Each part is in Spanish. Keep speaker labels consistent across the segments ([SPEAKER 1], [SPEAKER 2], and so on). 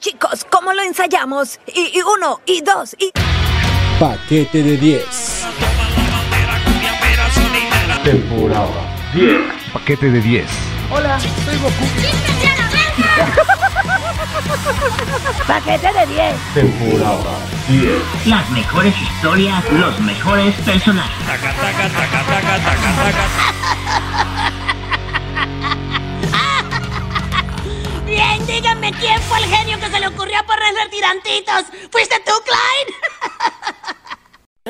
[SPEAKER 1] Chicos, ¿cómo lo ensayamos? Y, y uno, y dos, y...
[SPEAKER 2] Paquete de 10.
[SPEAKER 3] Temporada 10.
[SPEAKER 4] Paquete de 10.
[SPEAKER 5] Hola, soy Goku.
[SPEAKER 6] Paquete de 10.
[SPEAKER 3] Temporada 10.
[SPEAKER 7] Las mejores historias, los mejores personajes.
[SPEAKER 6] Bien, díganme quién fue el genio que se le ocurrió ponerle tirantitos. ¿Fuiste tú, Clyde?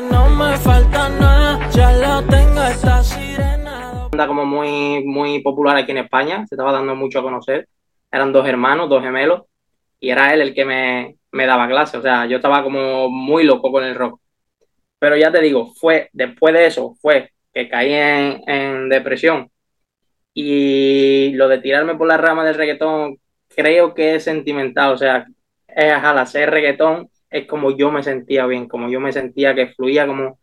[SPEAKER 5] No me falta nada, ya lo tengo esta sirena.
[SPEAKER 8] banda como muy, muy popular aquí en España, se estaba dando mucho a conocer. Eran dos hermanos, dos gemelos, y era él el que me, me daba clase. O sea, yo estaba como muy loco con el rock. Pero ya te digo, fue después de eso, fue que caí en, en depresión. Y lo de tirarme por la rama del reggaetón, creo que es sentimental. O sea, es, al hacer reggaetón, es como yo me sentía bien, como yo me sentía que fluía, como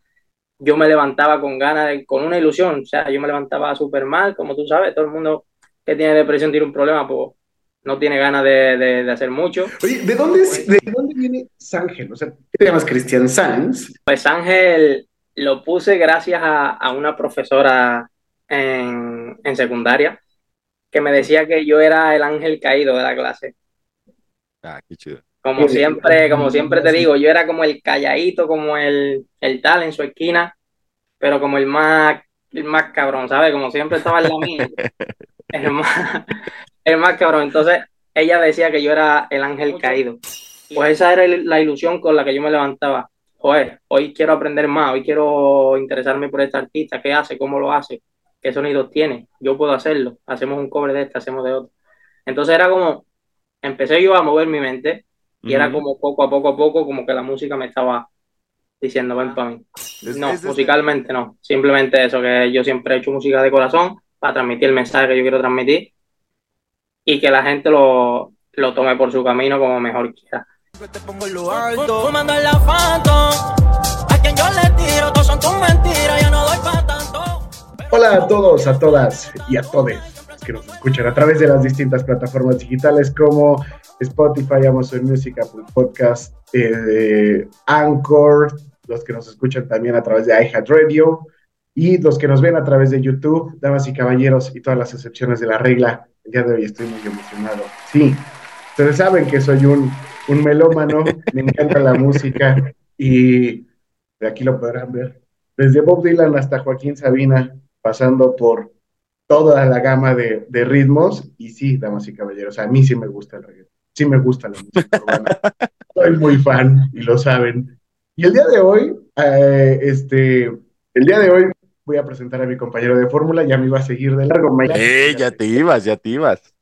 [SPEAKER 8] yo me levantaba con ganas, de- con una ilusión, o sea, yo me levantaba súper mal, como tú sabes, todo el mundo que tiene depresión tiene un problema, pues no tiene ganas de, de- de hacer mucho.
[SPEAKER 9] Oye, ¿de dónde, es- ¿de dónde viene Sángel? O sea, ¿qué te llamas Cristian Sanz?
[SPEAKER 8] Pues Ángel lo puse gracias a, a una profesora en, en secundaria que me decía que yo era el ángel caído de la clase.
[SPEAKER 4] Ah, qué chido.
[SPEAKER 8] Como siempre, como siempre te digo, yo era como el calladito, como el, el tal en su esquina, pero como el más, el más cabrón, ¿sabes? Como siempre estaba en la mía. El más, el más cabrón. Entonces, ella decía que yo era el ángel caído. Pues esa era el- la ilusión con la que yo me levantaba. Joder, hoy quiero aprender más, hoy quiero interesarme por este artista, qué hace, cómo lo hace, qué sonidos tiene. Yo puedo hacerlo. Hacemos un cover de este, hacemos de otro. Entonces era como, empecé yo a mover mi mente y era como poco a poco a poco, como que la música me estaba diciendo, ven para mí. No, musicalmente no. Simplemente eso, que yo siempre he hecho música de corazón para transmitir el mensaje que yo quiero transmitir y que la gente lo, lo tome por su camino como mejor quiera.
[SPEAKER 5] Te pongo en lo alto. Fumando en la Phantom. A quien yo le tiro, todos son tus mentiras,
[SPEAKER 9] Hola a todos, a todas y a todos que nos escuchan a través de las distintas plataformas digitales como Spotify, Amazon Music, Apple Podcast, eh, Anchor, los que nos escuchan también a través de iHeartRadio y los que nos ven a través de YouTube, damas y caballeros y todas las excepciones de la regla. El día de hoy estoy muy emocionado. Sí, ustedes saben que soy un, un melómano, me encanta la música y de aquí lo podrán ver. Desde Bob Dylan hasta Joaquín Sabina, pasando por toda la gama de, de ritmos. Y sí, damas y caballeros, a mí sí me gusta el reggaetón, sí me gusta la música urbana. Soy muy fan y lo saben. Y el día de hoy, eh, este, el día de hoy voy a presentar a mi compañero de fórmula, ya me iba a seguir de largo, Mike.
[SPEAKER 4] ¡Eh, ya te ibas, ya te ibas!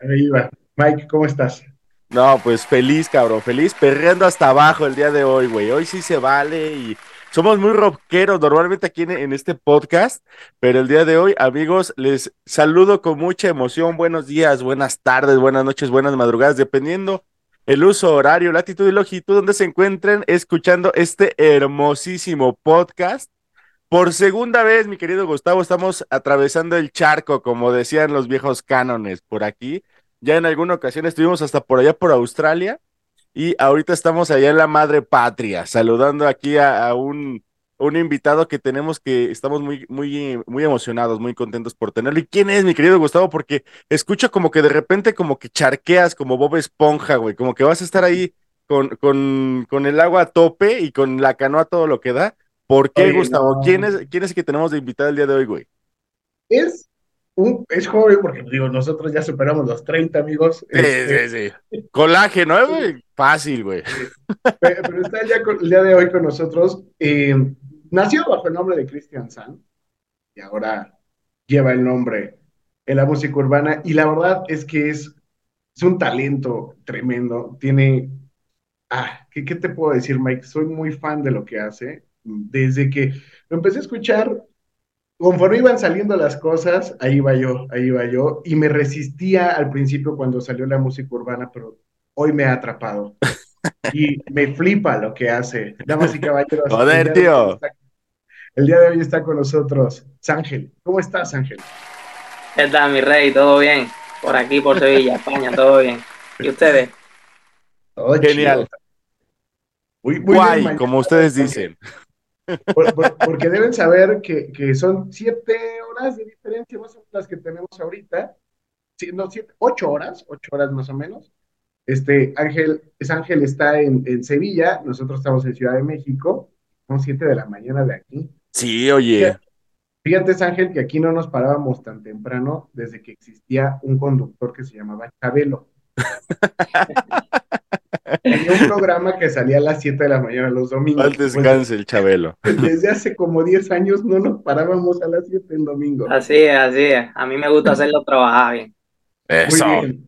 [SPEAKER 9] Ahí va. Mike, ¿cómo estás?
[SPEAKER 4] No, pues feliz, cabrón, feliz, perreando hasta abajo el día de hoy, güey. Hoy sí se vale y somos muy rockeros normalmente aquí en, este podcast, pero el día de hoy, amigos, les saludo con mucha emoción. Buenos días, buenas tardes, buenas noches, buenas madrugadas, dependiendo el uso horario, latitud y longitud donde se encuentren escuchando este hermosísimo podcast. Por segunda vez, mi querido Gustavo, estamos atravesando el charco, como decían los viejos cánones por aquí. Ya en alguna ocasión estuvimos hasta por allá por Australia y ahorita estamos allá en la madre patria, saludando aquí a, a un, un invitado que tenemos que estamos muy, muy, muy emocionados, muy contentos por tenerlo. ¿Y quién es, mi querido Gustavo? Porque escucho como que de repente como que charqueas como Bob Esponja, güey, como que vas a estar ahí con, con, con el agua a tope y con la canoa todo lo que da. ¿Por qué,
[SPEAKER 9] Oye,
[SPEAKER 4] Gustavo?
[SPEAKER 9] no.
[SPEAKER 4] ¿Quién es, quién es el que tenemos de invitado el día de hoy, güey?
[SPEAKER 9] Es, un, es joven, porque digo, nosotros ya superamos los 30 amigos.
[SPEAKER 4] Sí,
[SPEAKER 9] Este,
[SPEAKER 4] sí, sí. Colágeno, ¿eh? Fácil, güey.
[SPEAKER 9] Pe- Pero está ya con- el día de hoy con nosotros. Eh, nació bajo el nombre de Christian San y ahora lleva el nombre en la música urbana. Y la verdad es que es, es un talento tremendo. Tiene. Ah, ¿qué, qué te puedo decir, Mike? Soy muy fan de lo que hace. Desde que lo empecé a escuchar, conforme iban saliendo las cosas, ahí iba yo, ahí iba yo. Y me resistía al principio cuando salió la música urbana, pero hoy me ha atrapado. Y me flipa lo que hace. Damas y caballeros.
[SPEAKER 4] Joder, tío.
[SPEAKER 9] está- el día de hoy está con nosotros Ángel. ¿Cómo estás, Ángel?
[SPEAKER 8] ¿Qué tal, mi rey? ¿Todo bien? Por aquí, por Sevilla, España, todo bien. ¿Y ustedes?
[SPEAKER 9] Todo
[SPEAKER 4] Genial.
[SPEAKER 9] chido. Muy, muy
[SPEAKER 4] Guay,
[SPEAKER 9] bien,
[SPEAKER 4] como ustedes dicen.
[SPEAKER 9] Por- por- porque deben saber que, que son siete horas de diferencia más o menos las que tenemos ahorita. Sí, no, siete, ocho horas, ocho horas más o menos. Este, Ángel, es Ángel está en, en Sevilla, nosotros estamos en Ciudad de México, son siete de la mañana de aquí.
[SPEAKER 4] Sí, oye.
[SPEAKER 9] Fíjate, Ángel, que aquí no nos parábamos tan temprano desde que existía un conductor que se llamaba Chabelo. Tenía un programa que salía a las 7 de la mañana los domingos.
[SPEAKER 4] Al descanse el Chabelo.
[SPEAKER 9] Pues, desde hace como 10 años no nos parábamos a las 7 el domingo.
[SPEAKER 8] Así es, así es. A mí me gusta hacerlo trabajar bien.
[SPEAKER 4] Eso.
[SPEAKER 9] Muy bien.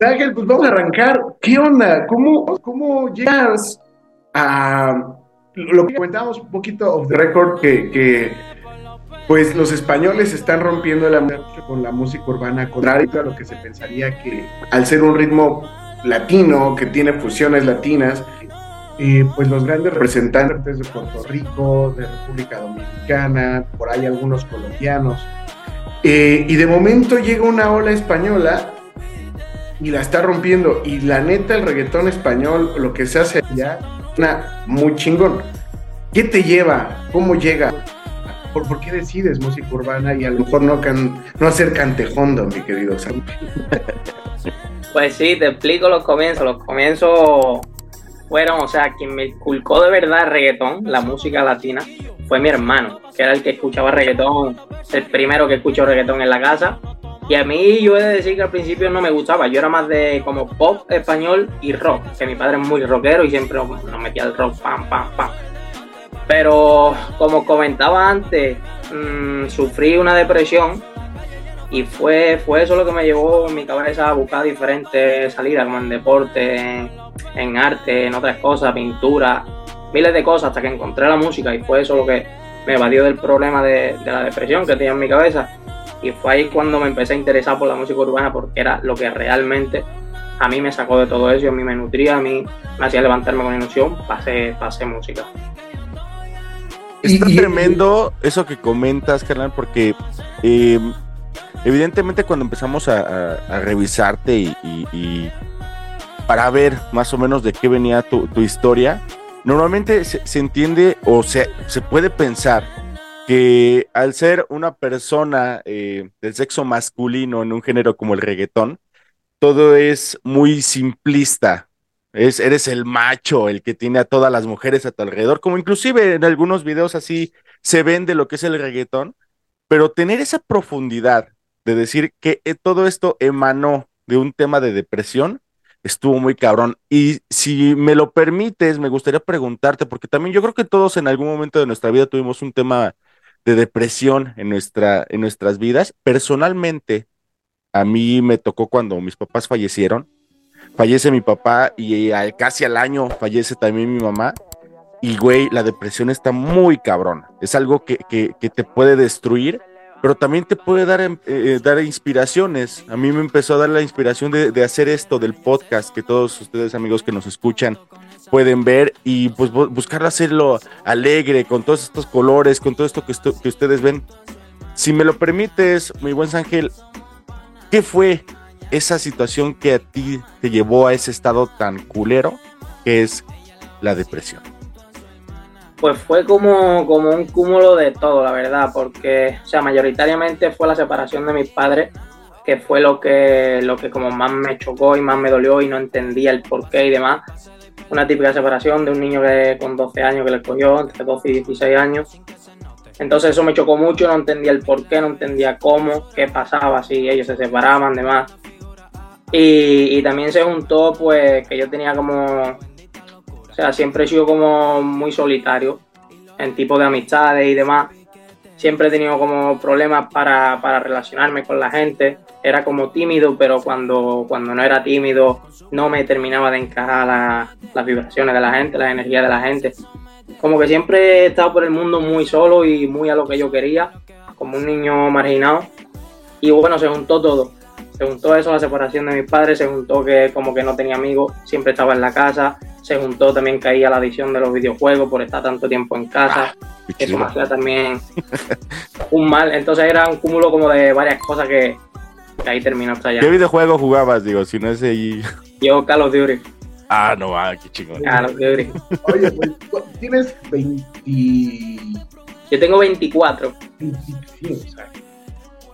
[SPEAKER 9] Ángel, pues vamos a arrancar. ¿Qué onda? ¿Cómo, cómo llegas a lo que comentábamos un poquito off the record que, que pues los españoles están rompiendo la mucho con la música urbana, contrario a lo que se pensaría que al ser un ritmo latino que tiene fusiones latinas, eh, pues los grandes representantes de Puerto Rico, de República Dominicana, por ahí algunos colombianos, eh, y de momento llega una ola española y la está rompiendo. Y la neta, el reggaetón español, lo que se hace allá, una muy chingón. ¿Qué te lleva? ¿Cómo llega? ¿Por, por qué decides música urbana y a lo mejor no, can- no hacer cantejondo, mi querido Sam?
[SPEAKER 8] Pues sí, te explico los comienzos. Los comienzos fueron, o sea, quien me inculcó de verdad reggaetón, la música latina, fue mi hermano, que era el que escuchaba reggaetón, el primero que escuchó reggaetón en la casa. Y a mí yo he de decir que al principio no me gustaba, yo era más de como pop español y rock, que mi padre es muy rockero y siempre nos metía el rock, pam, pam, pam. Pero como comentaba antes, mm, sufrí una depresión y fue, fue eso lo que me llevó en mi cabeza a buscar diferentes salidas, como en deporte, en, en arte, en otras cosas, pintura, miles de cosas, hasta que encontré la música y fue eso lo que me evadió del problema de, de la depresión que tenía en mi cabeza. Y fue ahí cuando me empecé a interesar por la música urbana porque era lo que realmente a mí me sacó de todo eso, a mí me nutría, a mí me hacía levantarme con ilusión, pasé, pasé música.
[SPEAKER 4] Está
[SPEAKER 9] Y- y-
[SPEAKER 4] tremendo eso que comentas, carnal, porque eh, evidentemente cuando empezamos a, revisarte y, para ver más o menos de qué venía tu, historia, normalmente se, entiende o se, se puede pensar que al ser una persona eh, del sexo masculino en un género como el reggaetón, todo es muy simplista. Es, eres el macho, el que tiene a todas las mujeres a tu alrededor, como inclusive en algunos videos así se ven de lo que es el reggaetón, pero tener esa profundidad de decir que eh, todo esto emanó de un tema de depresión, estuvo muy cabrón. Y si me lo permites, me gustaría preguntarte, porque también yo creo que todos en algún momento de nuestra vida tuvimos un tema de depresión en, nuestra, en nuestras vidas. Personalmente, a mí me tocó cuando mis papás fallecieron. Fallece mi papá y al, casi al año fallece también mi mamá. Y, güey, la depresión está muy cabrón. Es algo que, que, que te puede destruir, pero también te puede dar, em, eh, dar inspiraciones. A mí me empezó a dar la inspiración de, de hacer esto del podcast, que todos ustedes, amigos que nos escuchan, pueden ver y pues bu- buscar hacerlo alegre, con todos estos colores, con todo esto que, que ustedes ven. Si me lo permites, mi buen Ángel, ¿qué fue esa situación que a ti te llevó a ese estado tan culero que es la depresión?
[SPEAKER 8] Pues fue como, como un cúmulo de todo, la verdad, porque, o sea, mayoritariamente fue la separación de mis padres, que fue lo que, lo que como más me chocó y más me dolió y no entendía el porqué y demás. Una típica separación de un niño que con 12 años que le cogió, entre 12 y 16 años. Entonces eso me chocó mucho, no entendía el porqué, no entendía cómo, qué pasaba, si ellos se separaban, demás. Y, y también se juntó, pues, que yo tenía como o sea, siempre he sido como muy solitario en tipo de amistades y demás. Siempre he tenido como problemas para, para relacionarme con la gente. Era como tímido, pero cuando, cuando no era tímido no me terminaba de encajar la- las vibraciones de la gente, la energía de la gente. Como que siempre he estado por el mundo muy solo y muy a lo que yo quería, como un niño marginado. Y bueno, se juntó todo. Se juntó eso, la separación de mis padres, se juntó que como que no tenía amigos, siempre estaba en la casa, se juntó también que ahí a la adicción de los videojuegos por estar tanto tiempo en casa,
[SPEAKER 4] Qué
[SPEAKER 8] eso me hacía también un mal, entonces era un cúmulo como de varias cosas que, que ahí terminó hasta allá.
[SPEAKER 4] ¿Qué videojuego jugabas? Digo, si no es ahí.
[SPEAKER 8] Yo Call of Duty,
[SPEAKER 4] Ah, no, ah, qué chingón.
[SPEAKER 8] Claro, qué brillo.
[SPEAKER 9] Oye, pues, tú tienes 20.
[SPEAKER 8] Yo tengo 24.
[SPEAKER 9] 25, o sea,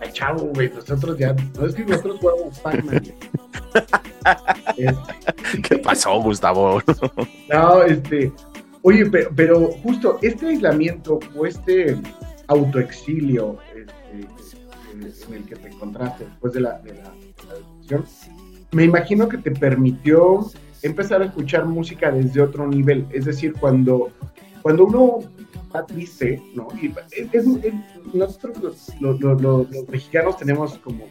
[SPEAKER 9] ay, chavo, güey, nosotros ya, no es que nosotros jugamos Pac-Man. Este,
[SPEAKER 4] ¿Qué pasó, Gustavo?
[SPEAKER 9] no, este, oye, pero, pero justo este aislamiento o este autoexilio este, en el que te encontraste después de la, de la, de la detención, me imagino que te permitió empezar a escuchar música desde otro nivel, es decir, cuando, cuando uno está triste, ¿no? Y es- es- es- nosotros los, los- los- los- los mexicanos tenemos como,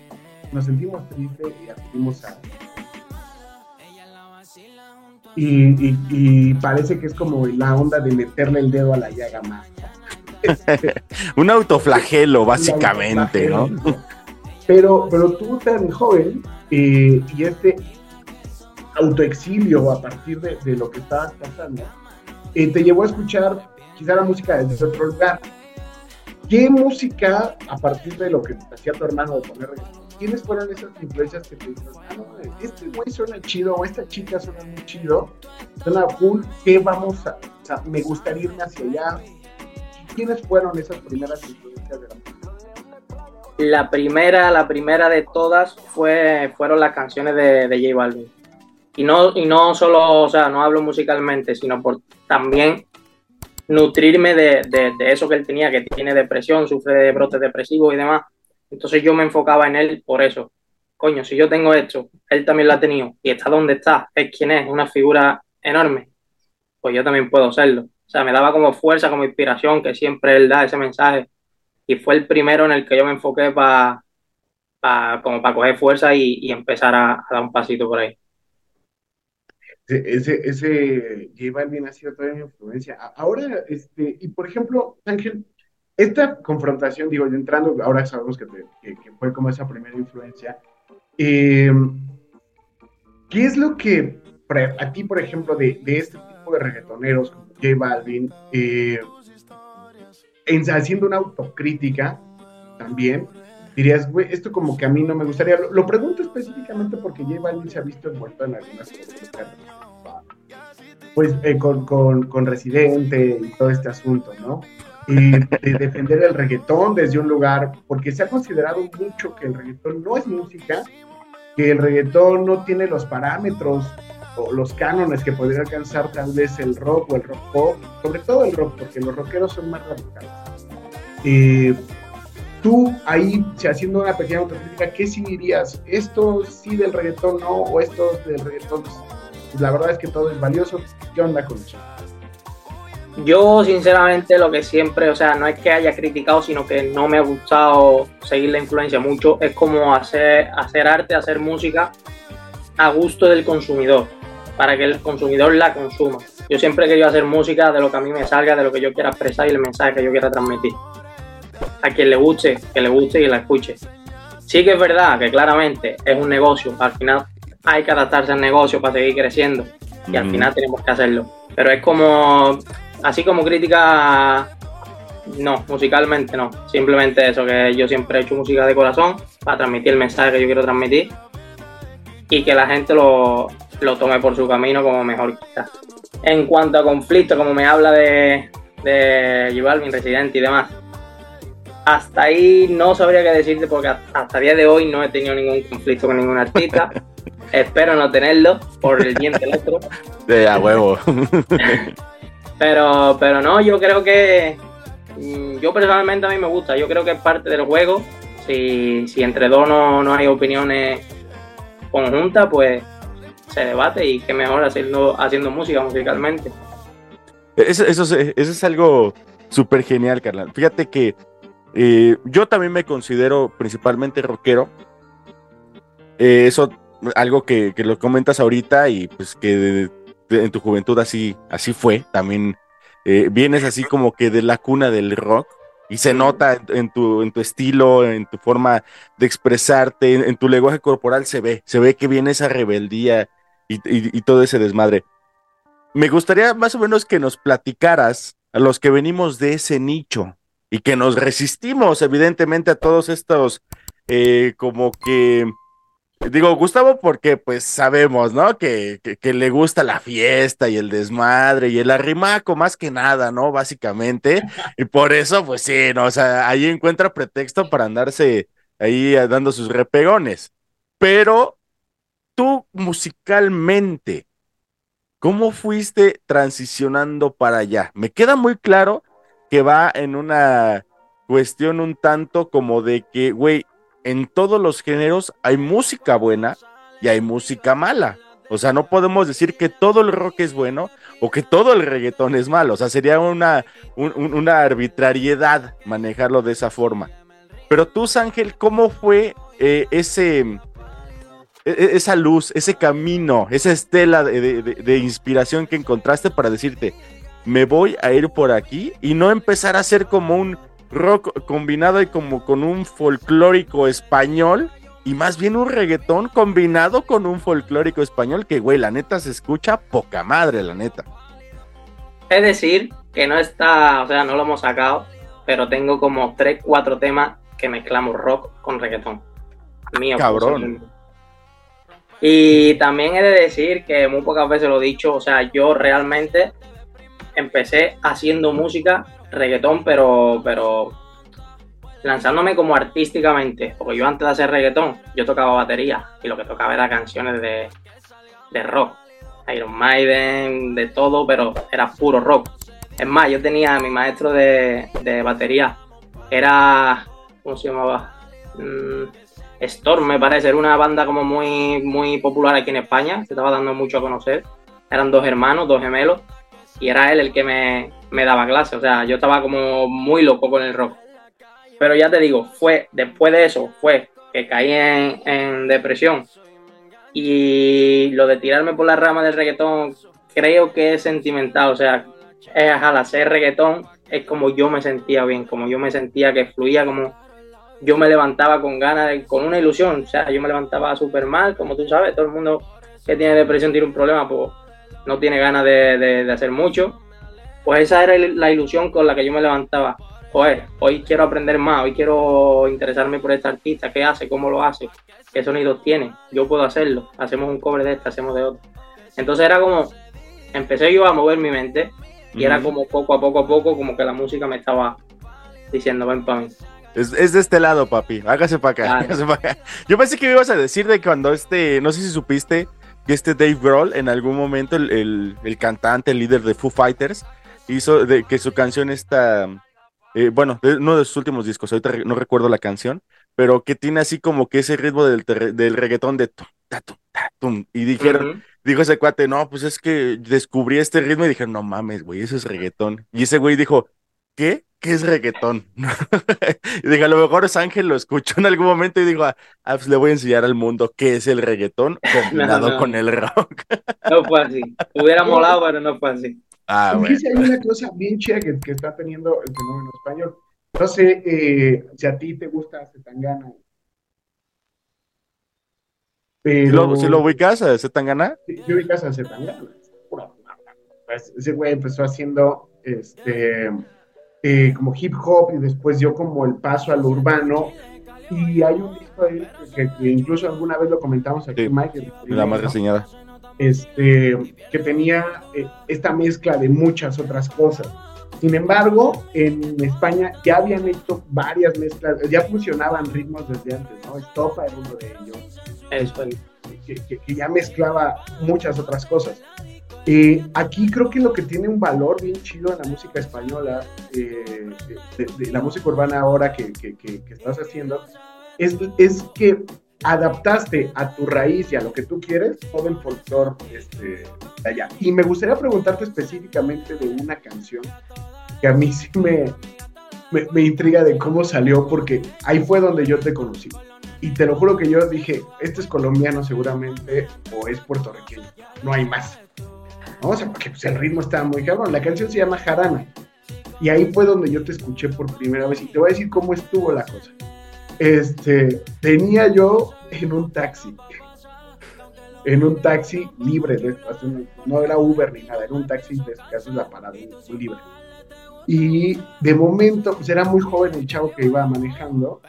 [SPEAKER 9] nos sentimos tristes y acudimos a... Y, y- y parece que es como la onda de meterle el dedo a la llaga más.
[SPEAKER 4] Un autoflagelo, básicamente, ¿no?
[SPEAKER 9] Pero, pero tú tan joven eh, y este autoexilio a partir de, de lo que estabas pasando, eh, te llevó a escuchar quizá la música desde otro lugar. ¿Qué música, a partir de lo que hacía tu hermano de poner reggaetón, quiénes fueron esas influencias que te dijeron, ah, no, este güey suena chido, o esta chica suena muy chido, suena cool, ¿qué vamos a, o sea, me gustaría irme hacia allá? ¿Quiénes fueron esas primeras influencias de la música?
[SPEAKER 8] La primera, la primera de todas fue, fueron las canciones de, de J Balvin. Y no, y no solo, o sea, no hablo musicalmente, sino por también nutrirme de, de- eso que él tenía, que tiene depresión, sufre de brotes depresivos y demás. Entonces yo me enfocaba en él por eso. Coño, si yo tengo esto, él también lo ha tenido y está donde está, es quien es, una figura enorme, pues yo también puedo serlo. O sea, me daba como fuerza, como inspiración, que siempre él da ese mensaje. Y fue el primero en el que yo me enfoqué para como para coger fuerza y, y empezar a dar un pasito por ahí.
[SPEAKER 9] Ese, ese, J Balvin ha sido toda una influencia. Ahora, este, y por ejemplo, Ángel, esta confrontación, digo, entrando, ahora sabemos que, te- que- fue como esa primera influencia. eh, ¿Qué es lo que a ti, por ejemplo, de, de este tipo de reggaetoneros como J Balvin, eh, en- haciendo una autocrítica también, dirías, güey, esto como que a mí no me gustaría. Lo, lo pregunto específicamente porque J Balvin se ha visto envuelto en algunas cosas, pues eh, con, con, con Residente y todo este asunto, ¿no? Y de defender el reggaetón desde un lugar, porque se ha considerado mucho que el reggaetón no es música, que el reggaetón no tiene los parámetros o los cánones que podría alcanzar tal vez el rock o el rock pop, sobre todo el rock, porque los rockeros son más radicales. Eh, tú ahí, si haciendo una pequeña autocrítica, ¿qué sí dirías? ¿Esto sí del reggaetón no? ¿O esto del reggaetón? Pues la verdad es que todo es valioso. ¿Qué onda con eso?
[SPEAKER 8] Yo, sinceramente, lo que siempre, o sea, no es que haya criticado, sino que no me ha gustado seguir la influencia mucho. Es como hacer, hacer arte, hacer música a gusto del consumidor, para que el consumidor la consuma. Yo siempre he querido hacer música de lo que a mí me salga, de lo que yo quiera expresar y el mensaje que yo quiera transmitir. A quien le guste, que le guste y la escuche. Sí que es verdad que claramente es un negocio, al final hay que adaptarse al negocio para seguir creciendo y al final tenemos que hacerlo. Pero es como, así como crítica, no, musicalmente no. Simplemente eso, que yo siempre he hecho música de corazón para transmitir el mensaje que yo quiero transmitir y que la gente lo, lo tome por su camino como mejor quizás. En cuanto a conflicto, como me habla de, de J Balvin, Residente y demás, hasta ahí no sabría qué decirte porque hasta, hasta día de hoy no he tenido ningún conflicto con ningún artista. Espero no tenerlo por el bien del otro.
[SPEAKER 4] De a huevo.
[SPEAKER 8] Pero, pero no, yo creo que mm, yo personalmente a mí me gusta, yo creo que es parte del juego. Si, si entre dos no, no hay opiniones conjuntas, pues se debate y qué mejor haciendo, haciendo música musicalmente.
[SPEAKER 4] Eso, eso, es- eso es algo súper genial, carnal. Fíjate que eh, yo también me considero principalmente rockero. Eh, eso, algo que, que lo comentas ahorita y pues que de- de- en tu juventud así, así fue. También eh, vienes así como que de la cuna del rock y se nota en, en tu, en tu estilo, en tu forma de expresarte, en, en tu lenguaje corporal se ve, se ve que viene esa rebeldía y, y- y todo ese desmadre. Me gustaría más o menos que nos platicaras a los que venimos de ese nicho y que nos resistimos evidentemente a todos estos eh, como que Digo, Gustavo, porque pues sabemos, ¿no? Que, que, que le gusta la fiesta y el desmadre y el arrimaco más que nada, ¿no? Básicamente. Y por eso, pues sí, ¿no? O sea, ahí encuentra pretexto para andarse ahí eh, dando sus repegones. Pero tú musicalmente, ¿cómo fuiste transicionando para allá? Me queda muy claro que va en una cuestión un tanto como de que, güey, en todos los géneros hay música buena y hay música mala. O sea, no podemos decir que todo el rock es bueno o que todo el reggaetón es malo. O sea, sería una, un, una arbitrariedad manejarlo de esa forma. Pero tú, Ángel, ¿cómo fue eh, ese, e, e, esa luz, ese camino, esa estela de, de, inspiración que encontraste para decirte, me voy a ir por aquí y no empezar a ser como un rock combinado y como con un folclórico español y más bien un reggaetón combinado con un folclórico español que, güey, la neta se escucha poca madre, la neta.
[SPEAKER 8] Es decir, que no está, o sea, no lo hemos sacado, pero tengo como 3, 4 temas que mezclamos rock con reggaetón. Mío.
[SPEAKER 4] Cabrón.
[SPEAKER 8] Y también he de decir que muy pocas veces lo he dicho, o sea, yo realmente empecé haciendo música reggaetón, pero, pero lanzándome como artísticamente, porque yo antes de hacer reggaetón, yo tocaba batería y lo que tocaba era canciones de, de rock, Iron Maiden, de todo, pero era puro rock. Es más, yo tenía mi maestro de, de batería, era, ¿cómo se llamaba? Mm, Storm, me parece, era una banda como muy, muy popular aquí en España, se estaba dando mucho a conocer. Eran dos hermanos, dos gemelos, y era él el que me, me daba clase. O sea, yo estaba como muy loco con el rock. Pero ya te digo, fue después de eso, fue que caí en, depresión. Y lo de tirarme por la rama del reggaetón, creo que es sentimental. O sea, es, al hacer reggaetón, es como yo me sentía bien, como yo me sentía que fluía, como yo me levantaba con ganas, con una ilusión. O sea, yo me levantaba súper mal, como tú sabes, todo el mundo que tiene depresión tiene un problema, pues no tiene ganas de, de, de hacer mucho pues esa era la ilusión con la que yo me levantaba. Joder, hoy quiero aprender más, hoy quiero interesarme por este artista, qué hace, cómo lo hace, qué sonidos tiene, yo puedo hacerlo, hacemos un cover de este, hacemos de otro. Entonces era como, empecé yo a mover mi mente y era como poco a poco a poco, como que la música me estaba diciendo, ven para mí.
[SPEAKER 4] Es, es, de este lado, papi. Hágase para acá, claro. hágase pa acá. Yo pensé que me ibas a decir de cuando este, no sé si supiste, que este Dave Grohl en algún momento, el, el, el cantante, el líder de Foo Fighters, hizo de que su canción está, eh, bueno, de uno de sus últimos discos, ahorita no recuerdo la canción, pero que tiene así como que ese ritmo del, del reggaetón de tum, y dijeron, uh -huh. dijo ese cuate, no, pues es que descubrí este ritmo y dijeron, no mames, güey, eso es reggaetón. Y ese güey dijo, ¿qué? ¿Qué es reggaetón? y dije, a lo mejor es Ángel lo escuchó en algún momento y dijo, ah, pues le voy a enseñar al mundo qué es el reggaetón combinado no, no. con el rock.
[SPEAKER 8] no fue así. Hubiera molado, pero no fue así.
[SPEAKER 9] Ah, bueno. hay una cosa bien chida que, que, está teniendo el fenómeno español. No sé eh, si a ti te gusta Zetangana.
[SPEAKER 4] Pero... ¿Si lo ubicas a Zetangana?
[SPEAKER 9] Sí, yo ubicas a Zetangana. Pues, ese güey empezó haciendo este eh, como hip hop y después dio como el paso al urbano. Y hay un disco de él que, que incluso alguna vez lo comentamos aquí,
[SPEAKER 4] sí,
[SPEAKER 9] Mike.
[SPEAKER 4] La más reseñada
[SPEAKER 9] este, que tenía eh, esta mezcla de muchas otras cosas. Sin embargo, en España ya habían hecho varias mezclas, ya funcionaban ritmos desde antes, ¿no? Estopa era uno de ellos,
[SPEAKER 8] Eso.
[SPEAKER 9] Que, que, que, ya mezclaba muchas otras cosas. Eh, aquí creo que lo que tiene un valor bien chido en la música española, eh, de, la música urbana ahora que, estás haciendo, es, es que adaptaste a tu raíz y a lo que tú quieres todo el folclore este, de allá. Y me gustaría preguntarte específicamente de una canción que a mí sí me, me, me, intriga de cómo salió, porque ahí fue donde yo te conocí. Y te lo juro que yo dije, este es colombiano seguramente o es puertorriqueño, no hay más. O sea, porque pues, el ritmo estaba muy cabrón. La canción se llama Jarana. Y ahí fue donde yo te escuché por primera vez y te voy a decir cómo estuvo la cosa este, tenía yo en un taxi, en un taxi libre, de, no era Uber ni nada, era un taxi de haces la parada, libre. Y de momento, pues era muy joven el chavo que iba manejando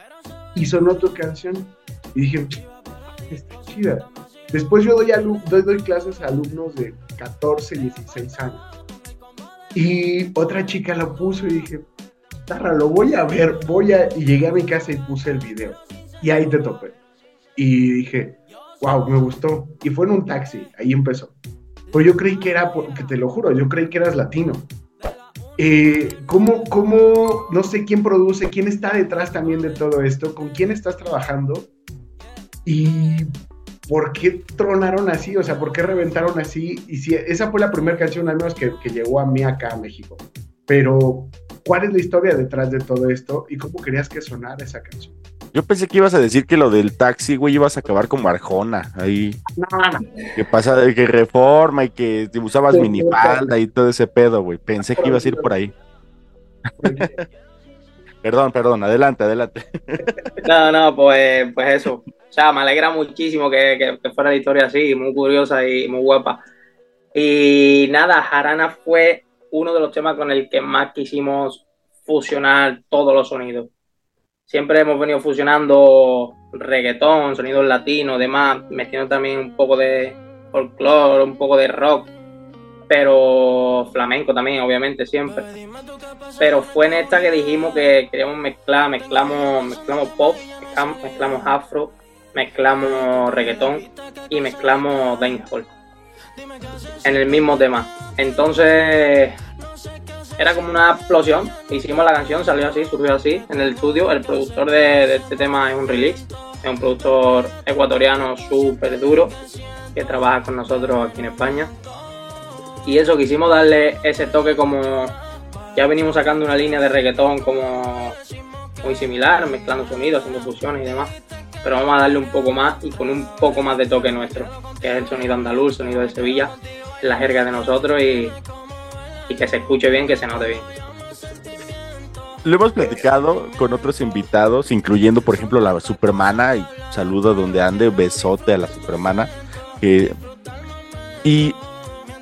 [SPEAKER 9] y sonó tu canción y dije, está chida. Después yo doy clases a alumnos de 14, 16 años. Y otra chica lo puso y dije, Tarra, lo voy a ver, voy a... Y llegué a mi casa y puse el video. Y ahí te topé. Y dije, wow, me gustó. Y fue en un taxi, ahí empezó. Pues yo creí que era, porque te lo juro, yo creí que eras latino. Eh, ¿cómo, ¿Cómo, no sé quién produce, quién está detrás también de todo esto, con quién estás trabajando y por qué tronaron así, o sea, por qué reventaron así? Y si esa fue la primera canción al menos que, que llegó a mí acá a México. Pero, ¿cuál es la historia detrás de todo esto y cómo querías que sonara esa canción?
[SPEAKER 4] Yo pensé que ibas a decir que lo del taxi, güey, ibas a acabar como Arjona, ahí,
[SPEAKER 9] No, no,
[SPEAKER 4] que pasa, que reforma y que te usabas
[SPEAKER 9] Sí,
[SPEAKER 4] minifalda y todo ese pedo, güey. Pensé que ibas a ir por ahí. Perdón, perdón, adelante, adelante.
[SPEAKER 8] No, no, pues, pues eso. O sea, me alegra muchísimo que, que- fuera la historia así, muy curiosa y muy guapa. Y nada, Jarana fue uno de los temas con el que más quisimos fusionar todos los sonidos. Siempre hemos venido fusionando reggaetón, sonidos latinos, demás, metiendo también un poco de folclore, un poco de rock, pero flamenco también, obviamente, siempre. Pero fue en esta que dijimos que queríamos mezclar, mezclamos, mezclamos pop, mezclamos, mezclamos afro, mezclamos reggaetón y mezclamos dancehall en el mismo tema. Entonces era como una explosión. Hicimos la canción, salió así, surgió así en el estudio. El productor de, este tema es un release, es un productor ecuatoriano súper duro que trabaja con nosotros aquí en España. Y eso, quisimos darle ese toque como ya venimos sacando una línea de reggaetón como muy similar, mezclando sonidos, haciendo fusiones y demás. Pero vamos a darle un poco más y con un poco más de toque nuestro, que es el sonido andaluz, sonido de Sevilla, la jerga de nosotros y, y que se escuche bien, que se note bien.
[SPEAKER 4] Lo hemos platicado con otros invitados, incluyendo, por ejemplo, la Supermana, y saludo donde ande, besote a la Supermana. que- y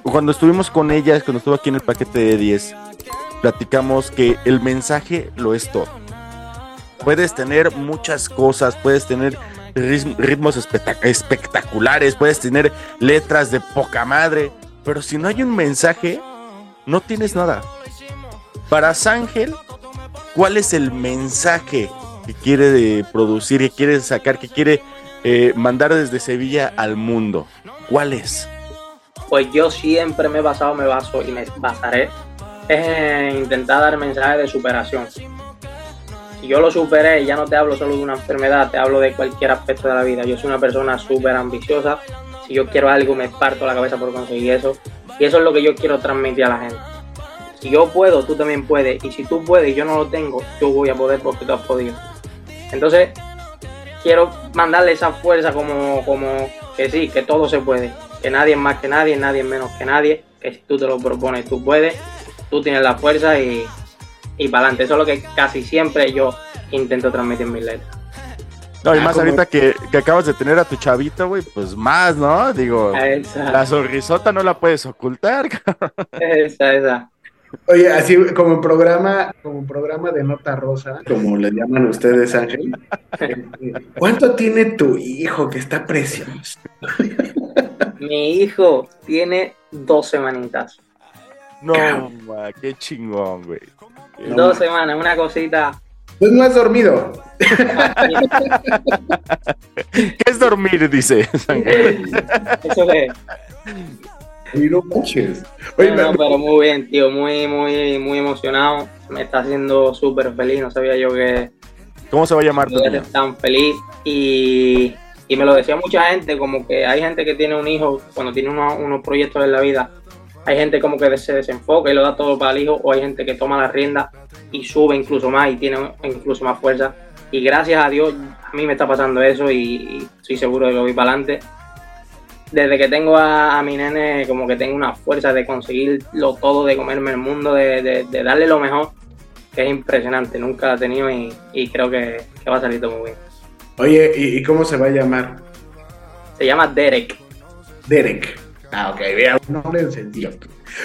[SPEAKER 4] cuando estuvimos con ella, cuando estuvo aquí en el paquete de 10, platicamos que el mensaje lo es todo. Puedes tener muchas cosas, puedes tener ritm- ritmos espectac- espectaculares, puedes tener letras de poca madre, pero si no hay un mensaje, no tienes nada. Para Sángel, ¿cuál es el mensaje que quiere producir, que quiere sacar, que quiere eh, mandar desde Sevilla al mundo? ¿Cuál es?
[SPEAKER 8] Pues yo siempre me he basado, me baso y me basaré en intentar dar mensajes de superación. Yo lo superé, ya no te hablo solo de una enfermedad, te hablo de cualquier aspecto de la vida. Yo soy una persona súper ambiciosa. Si yo quiero algo, me parto la cabeza por conseguir eso. Y eso es lo que yo quiero transmitir a la gente. Si yo puedo, tú también puedes. Y si tú puedes y yo no lo tengo, yo voy a poder porque tú has podido. Entonces, quiero mandarle esa fuerza como, como que sí, que todo se puede. Que nadie es más que nadie, nadie es menos que nadie. Que si tú te lo propones, tú puedes. Tú tienes la fuerza y, y para adelante. Eso es lo que casi siempre yo intento transmitir en mis letras.
[SPEAKER 4] No, y
[SPEAKER 9] Ah,
[SPEAKER 4] más
[SPEAKER 9] como-
[SPEAKER 4] ahorita que, que acabas de tener a tu chavito, güey, pues más, ¿no? Digo,
[SPEAKER 8] Esa,
[SPEAKER 4] la sonrisota no la puedes ocultar.
[SPEAKER 8] esa, esa.
[SPEAKER 9] Oye, así como en programa, como en programa de nota rosa, como le llaman ustedes, Ángel. eh, ¿Cuánto tiene tu hijo que está precioso?
[SPEAKER 8] Mi hijo tiene dos semanitas.
[SPEAKER 4] No, ma, qué chingón, güey.
[SPEAKER 9] No,
[SPEAKER 8] dos
[SPEAKER 9] ma.
[SPEAKER 8] semanas, una cosita.
[SPEAKER 9] Pues no has dormido.
[SPEAKER 4] ¿Qué es dormir? Dice.
[SPEAKER 8] Eso es.
[SPEAKER 9] Y no manches. Oye,
[SPEAKER 8] No, no,
[SPEAKER 9] me-
[SPEAKER 8] pero muy bien, tío. Muy, muy, muy emocionado. Me está haciendo súper feliz. No sabía yo que
[SPEAKER 4] ¿Cómo se va a llamar tu niño?
[SPEAKER 8] tan feliz. Y, y me lo decía mucha gente, como que hay gente que tiene un hijo, cuando tiene unos, unos proyectos en la vida, hay gente como que se desenfoca y lo da todo para el hijo, o hay gente que toma la rienda y sube incluso más y tiene incluso más fuerza. Y gracias a Dios, a mí me está pasando eso y, y estoy seguro de que voy para adelante. Desde que tengo a, a mi nene, como que tengo una fuerza de conseguirlo todo, de comerme el mundo, de, de- de darle lo mejor, que es impresionante. Nunca la he tenido y, y creo que, que va a salir todo muy bien.
[SPEAKER 9] Oye, ¿y, y cómo se va a llamar?
[SPEAKER 8] Se llama Derek.
[SPEAKER 9] Derek. Ah, ok, vea, un nombre en sencillo.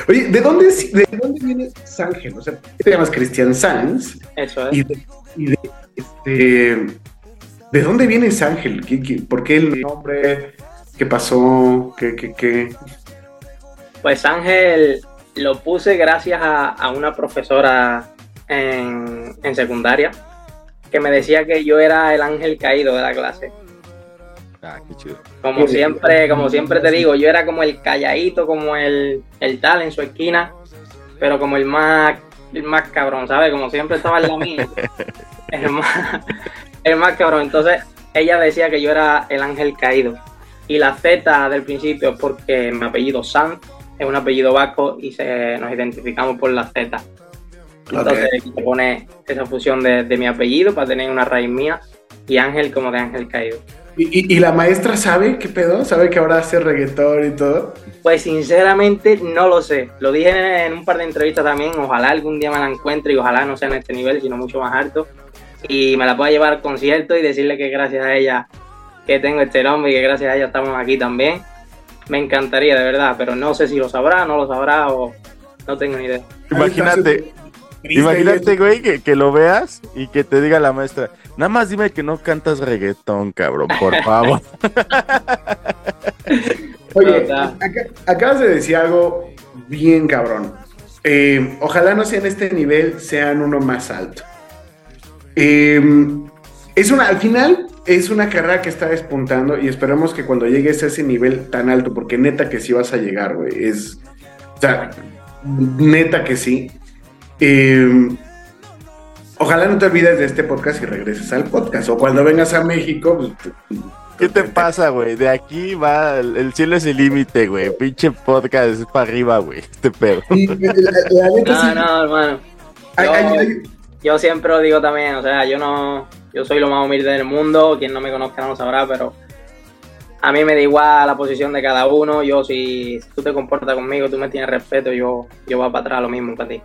[SPEAKER 9] Oye, ¿de dónde, ¿de dónde viene Sángel? O sea, te llamas Cristian Sanz
[SPEAKER 8] Eso es.
[SPEAKER 9] y de, y de, este, ¿De dónde viene ese Ángel? ¿Qué, qué- por qué el nombre? ¿Qué pasó? ¿Qué, qué, qué?
[SPEAKER 8] Pues Ángel lo puse gracias a, a una profesora en, en secundaria que me decía que yo era el ángel caído de la clase.
[SPEAKER 4] Ah, qué chido.
[SPEAKER 8] Como siempre, como siempre te digo, yo era como el calladito, como el, el tal en su esquina, pero como el más, el más cabrón, ¿sabes? Como siempre estaba en la mía. El más, el más cabrón. Entonces, ella decía que yo era el ángel caído. Y la Z del principio es porque mi apellido Sanz es un apellido vasco y se, nos identificamos por la Z. Entonces se pone esa fusión de, de mi apellido para tener una raíz mía y ángel como de ángel caído.
[SPEAKER 9] ¿Y, y- y la maestra sabe qué pedo? ¿Sabe que ahora hace reggaetón y todo?
[SPEAKER 8] Pues sinceramente no lo sé. Lo dije en, en un par de entrevistas también. Ojalá algún día me la encuentre y ojalá no sea en este nivel, sino mucho más alto. Y me la pueda llevar al concierto y decirle que gracias a ella que tengo este nombre y que gracias a ella estamos aquí también. Me encantaría, de verdad, pero no sé si lo sabrá, no lo sabrá o no tengo ni idea.
[SPEAKER 4] Imagínate, imagínate, güey, que, que lo veas y que te diga la maestra, nada más dime que no cantas reggaetón, cabrón, por favor.
[SPEAKER 9] Oye, acá- acabas de decir algo bien cabrón. Eh, ojalá no sea en este nivel, sean uno más alto. Eh, es una, al final es una carrera que está despuntando y esperemos que cuando llegues a ese nivel tan alto, porque neta que sí vas a llegar, güey. Es, o sea, neta que sí. Eh, ojalá no te olvides de este podcast y regreses al podcast. O cuando vengas a México, pues,
[SPEAKER 4] ¿Qué te pasa, güey? De aquí va, el, el cielo es el límite, güey. Pinche podcast es para arriba, güey. Este pedo.
[SPEAKER 9] y la, la neta sí-
[SPEAKER 8] No, no, hermano.
[SPEAKER 9] Ay,
[SPEAKER 8] Yo-
[SPEAKER 9] ay, ay.
[SPEAKER 8] yo siempre lo digo también, o sea, yo no, yo soy lo más humilde del mundo, quien no me conozca no lo sabrá, pero a mí me da igual la posición de cada uno, yo si, si tú te comportas conmigo, tú me tienes respeto, yo, yo voy para atrás lo mismo para ti.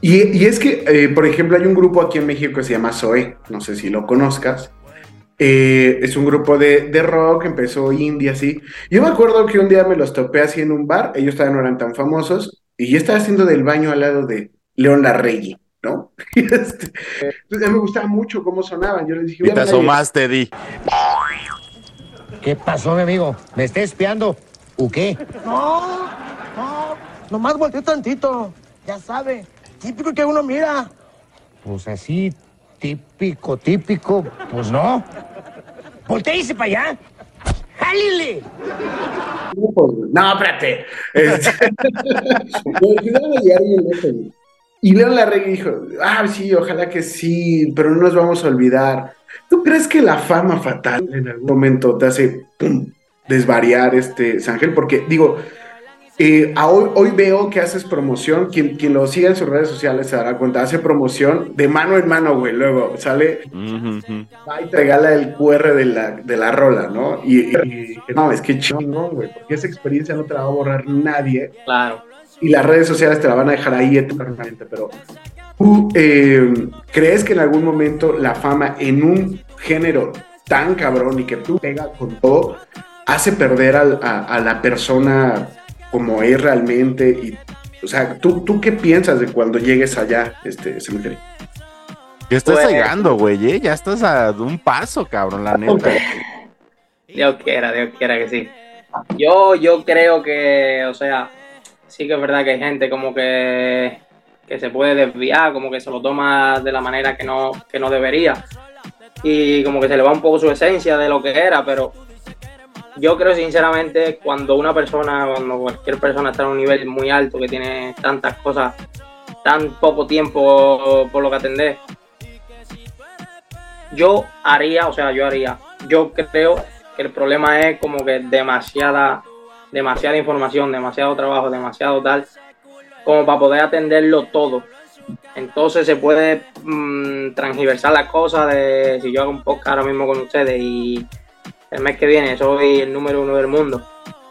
[SPEAKER 9] Y, y es que, eh, por ejemplo, hay un grupo aquí en México que se llama Zoe, no sé si lo conozcas. Eh, es un grupo de, de rock, empezó indie así. Yo me acuerdo que un día me los topé así en un bar, ellos todavía no eran tan famosos, y yo estaba haciendo del baño al lado de León Larregui, ¿no? Este, entonces, a mí me gustaba mucho cómo sonaban. Yo les dije,
[SPEAKER 4] Y te
[SPEAKER 9] "Oigan,
[SPEAKER 4] asomaste, di.
[SPEAKER 10] ¿Qué pasó, mi amigo? ¿Me está espiando? ¿O qué?
[SPEAKER 11] No, no, nomás volteé tantito. Ya sabe, típico que uno mira.
[SPEAKER 10] Pues así, típico, típico, pues no. Voltéese para allá. ¡Jálile!
[SPEAKER 9] No, espérate. Este. Y León Larregui dijo, ah, sí, ojalá que sí, pero no nos vamos a olvidar. ¿Tú crees que la fama fatal en algún momento te hace desvariar este Sángel? Porque digo, eh, hoy, hoy veo que haces promoción, quien, quien lo siga en sus redes sociales se dará cuenta, hace promoción de mano en mano, güey, luego sale va y te regala el QR de la, de la rola, ¿no? Y, y- y- no, es que chingón, güey, porque esa experiencia no te la va a borrar nadie
[SPEAKER 8] Claro.
[SPEAKER 9] y las redes sociales te la van a dejar ahí eternamente, pero ¿tú eh, crees que en algún momento la fama en un género tan cabrón y que tú pega con todo hace perder al- a, a la persona como es realmente? Y, o sea, ¿tú, ¿tú qué piensas de cuando llegues allá, este cementerio?
[SPEAKER 4] Ya estás
[SPEAKER 8] Pues-
[SPEAKER 4] llegando, güey, ¿eh? Ya estás a un paso, cabrón, la neta.
[SPEAKER 8] Dios quiera, Dios quiera que sí. Yo, yo creo que, o sea, sí que es verdad que hay gente como que, que se puede desviar, como que se lo toma de la manera que no, que no debería. Y como que se le va un poco su esencia de lo que era, pero yo creo sinceramente cuando una persona, cuando cualquier persona está en un nivel muy alto, que tiene tantas cosas, tan poco tiempo por lo que atender, yo haría, o sea, yo haría, yo creo que el problema es como que demasiada, demasiada información, demasiado trabajo, demasiado tal, como para poder atenderlo todo. Entonces se puede mm, transgiversar las cosas de si yo hago un podcast ahora mismo con ustedes y el mes que viene soy el número uno del mundo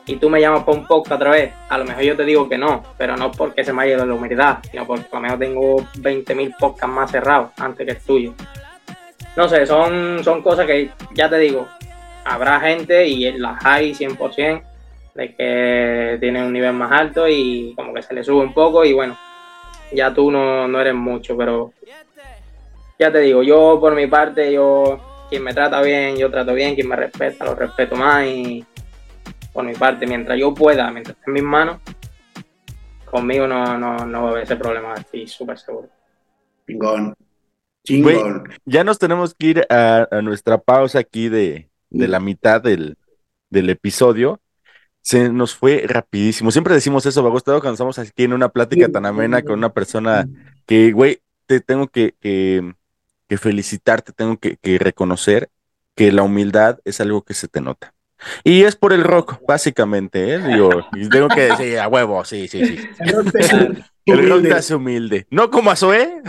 [SPEAKER 8] y tú me llamas para un podcast otra vez, a lo mejor yo te digo que no, pero no porque se me haya ido la humildad, sino porque a lo mejor tengo 20.000 podcasts más cerrados antes que el tuyo. No sé, son, son cosas que ya te digo, habrá gente y las hay 100% de que tienen un nivel más alto y como que se le sube un poco y bueno, ya tú no, no eres mucho, pero ya te digo, yo por mi parte, yo quien me trata bien, yo trato bien, quien me respeta, lo respeto más y por mi parte, mientras yo pueda, mientras esté en mis manos, conmigo no, no, no va a haber ese problema, estoy súper seguro.
[SPEAKER 9] Chingón. Chingón.
[SPEAKER 4] ya nos tenemos que ir a, a nuestra pausa aquí de, de la mitad del, del episodio. Se nos fue rapidísimo. Siempre decimos eso, me ha gustado cuando estamos aquí en una plática tan amena con una persona que, güey, te tengo que, que, que felicitarte, tengo que, que reconocer que la humildad es algo que se te nota. Y es por el rock, básicamente, ¿eh? Digo, tengo que decir, a huevo, sí, sí, sí. El rock te hace humilde. No como a Zoé,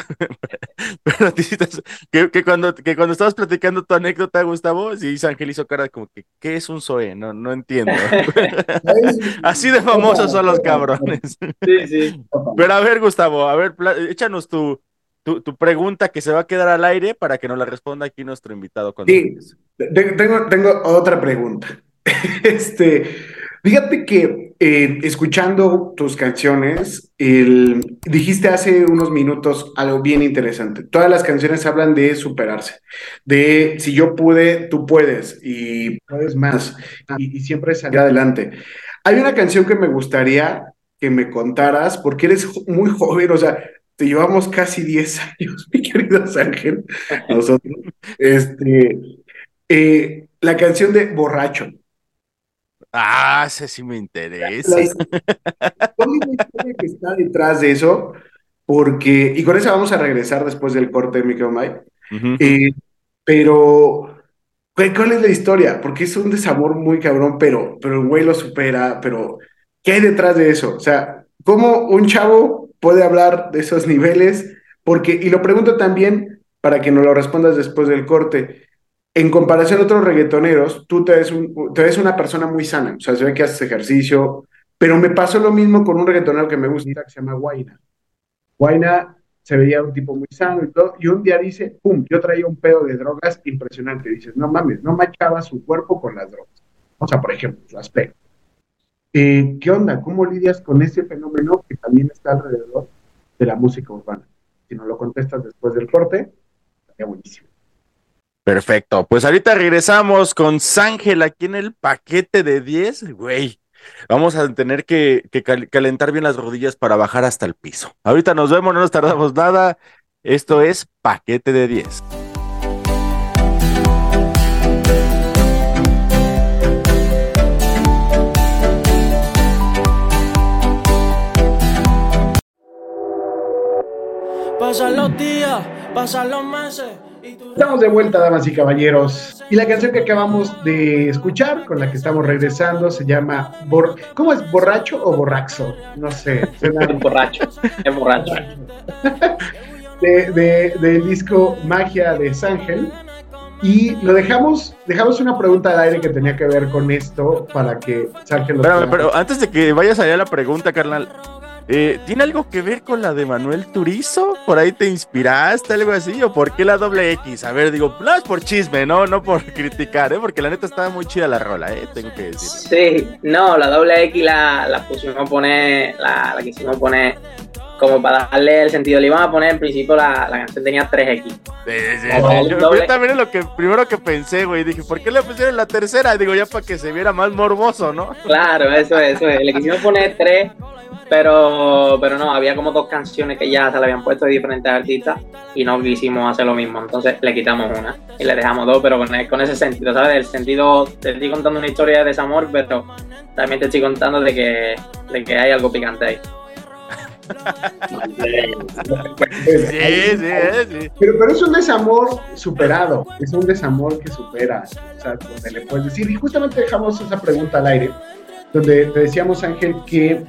[SPEAKER 4] pero a ti sí te hace- que, que cuando, que cuando estabas platicando tu anécdota, Gustavo, sí, Ángel hizo cara como que, ¿qué es un Zoé? No, no entiendo. Así de famosos son los cabrones.
[SPEAKER 8] Sí, sí.
[SPEAKER 4] Pero a ver, Gustavo, a ver, échanos tu, tu, tu pregunta que se va a quedar al aire para que nos la responda aquí nuestro invitado. Cuando
[SPEAKER 9] Sí, te- tengo, tengo otra pregunta. Este, fíjate que eh, escuchando tus canciones, el- dijiste hace unos minutos algo bien interesante. Todas las canciones hablan de superarse, de si yo pude, tú puedes y puedes más y, y siempre salir adelante. Hay una canción que me gustaría que me contaras porque eres muy joven, o sea, te llevamos casi 10 años, mi querido Ángel, nosotros. Este, eh, la canción de Borracho.
[SPEAKER 4] Ah, ese sí me interesa.
[SPEAKER 9] La- ¿Cuál es la historia que está detrás de eso? Porque, y con eso vamos a regresar después del corte, mi querido Mike. Eh, pero, ¿cuál, cuál es la historia? Porque es un desamor muy cabrón, pero, pero el güey lo supera, pero ¿qué hay detrás de eso? O sea, ¿cómo un chavo puede hablar de esos niveles? Porque, y lo pregunto también para que nos lo respondas después del corte. En comparación a otros reggaetoneros, tú te ves, un- te una persona muy sana, o sea, se ve que haces ejercicio, pero me pasó lo mismo con un reggaetonero que me gusta, que se llama Guaina. Guaina se veía un tipo muy sano y todo, y un día dice, pum, yo traía un pedo de drogas impresionante. Dices, no mames, no machaba su cuerpo con las drogas. O sea, por ejemplo, su aspecto. Eh, ¿qué onda? ¿Cómo lidias con ese fenómeno que también está alrededor de la música urbana? Si nos lo contestas después del corte, estaría buenísimo.
[SPEAKER 4] Perfecto. Pues ahorita regresamos con Sángel aquí en el paquete de 10, güey. Vamos a tener que, que cal- calentar bien las rodillas para bajar hasta el piso. Ahorita nos vemos, no nos tardamos nada. Esto es paquete de 10.
[SPEAKER 5] Pasan los días, pasan los meses y tú...
[SPEAKER 9] Estamos de vuelta, damas y caballeros. Y la canción que acabamos de escuchar, con la que estamos regresando, se llama Bor- ¿Cómo es? ¿Borracho o borraxo? No sé. suena-
[SPEAKER 8] Es borracho, es borracho.
[SPEAKER 9] de, de- del disco Magia de Sángel. Y lo dejamos, dejamos una pregunta al aire que tenía que ver con esto para que Sángel lo pueda-
[SPEAKER 4] pero antes de que vayas allá la pregunta, carnal, eh, ¿tiene algo que ver con la de Manuel Turizo? ¿Por ahí te inspiraste, algo así? ¿O por qué la doble X? A ver, digo, no es por chisme, no, no por criticar, ¿eh? Porque la neta estaba muy chida la rola, ¿eh? Tengo que decir.
[SPEAKER 8] Sí, no, la doble X la, pusimos a poner, la quisimos poner como para darle el sentido. Le íbamos a poner en principio la, la canción tenía 3X. Como
[SPEAKER 4] Yo,
[SPEAKER 8] doble-
[SPEAKER 4] yo también es lo que primero que pensé, güey. Dije, ¿por qué le pusieron la tercera? Digo, ya para que se viera más morboso, ¿no?
[SPEAKER 8] Claro, eso es, eso es. Le quisimos poner tres, pero, pero no, había como dos canciones que ya se le habían puesto de diferentes artistas y no quisimos hacer lo mismo. Entonces le quitamos una y le dejamos dos, pero con, con ese sentido, ¿sabes? El sentido, te estoy contando una historia de desamor, pero también te estoy contando de que, de que hay algo picante ahí.
[SPEAKER 4] Sí, sí, sí.
[SPEAKER 9] Pero, pero es un desamor superado, es un desamor que supera, o sea, donde le puedes decir, y justamente dejamos esa pregunta al aire, donde te decíamos, Ángel, que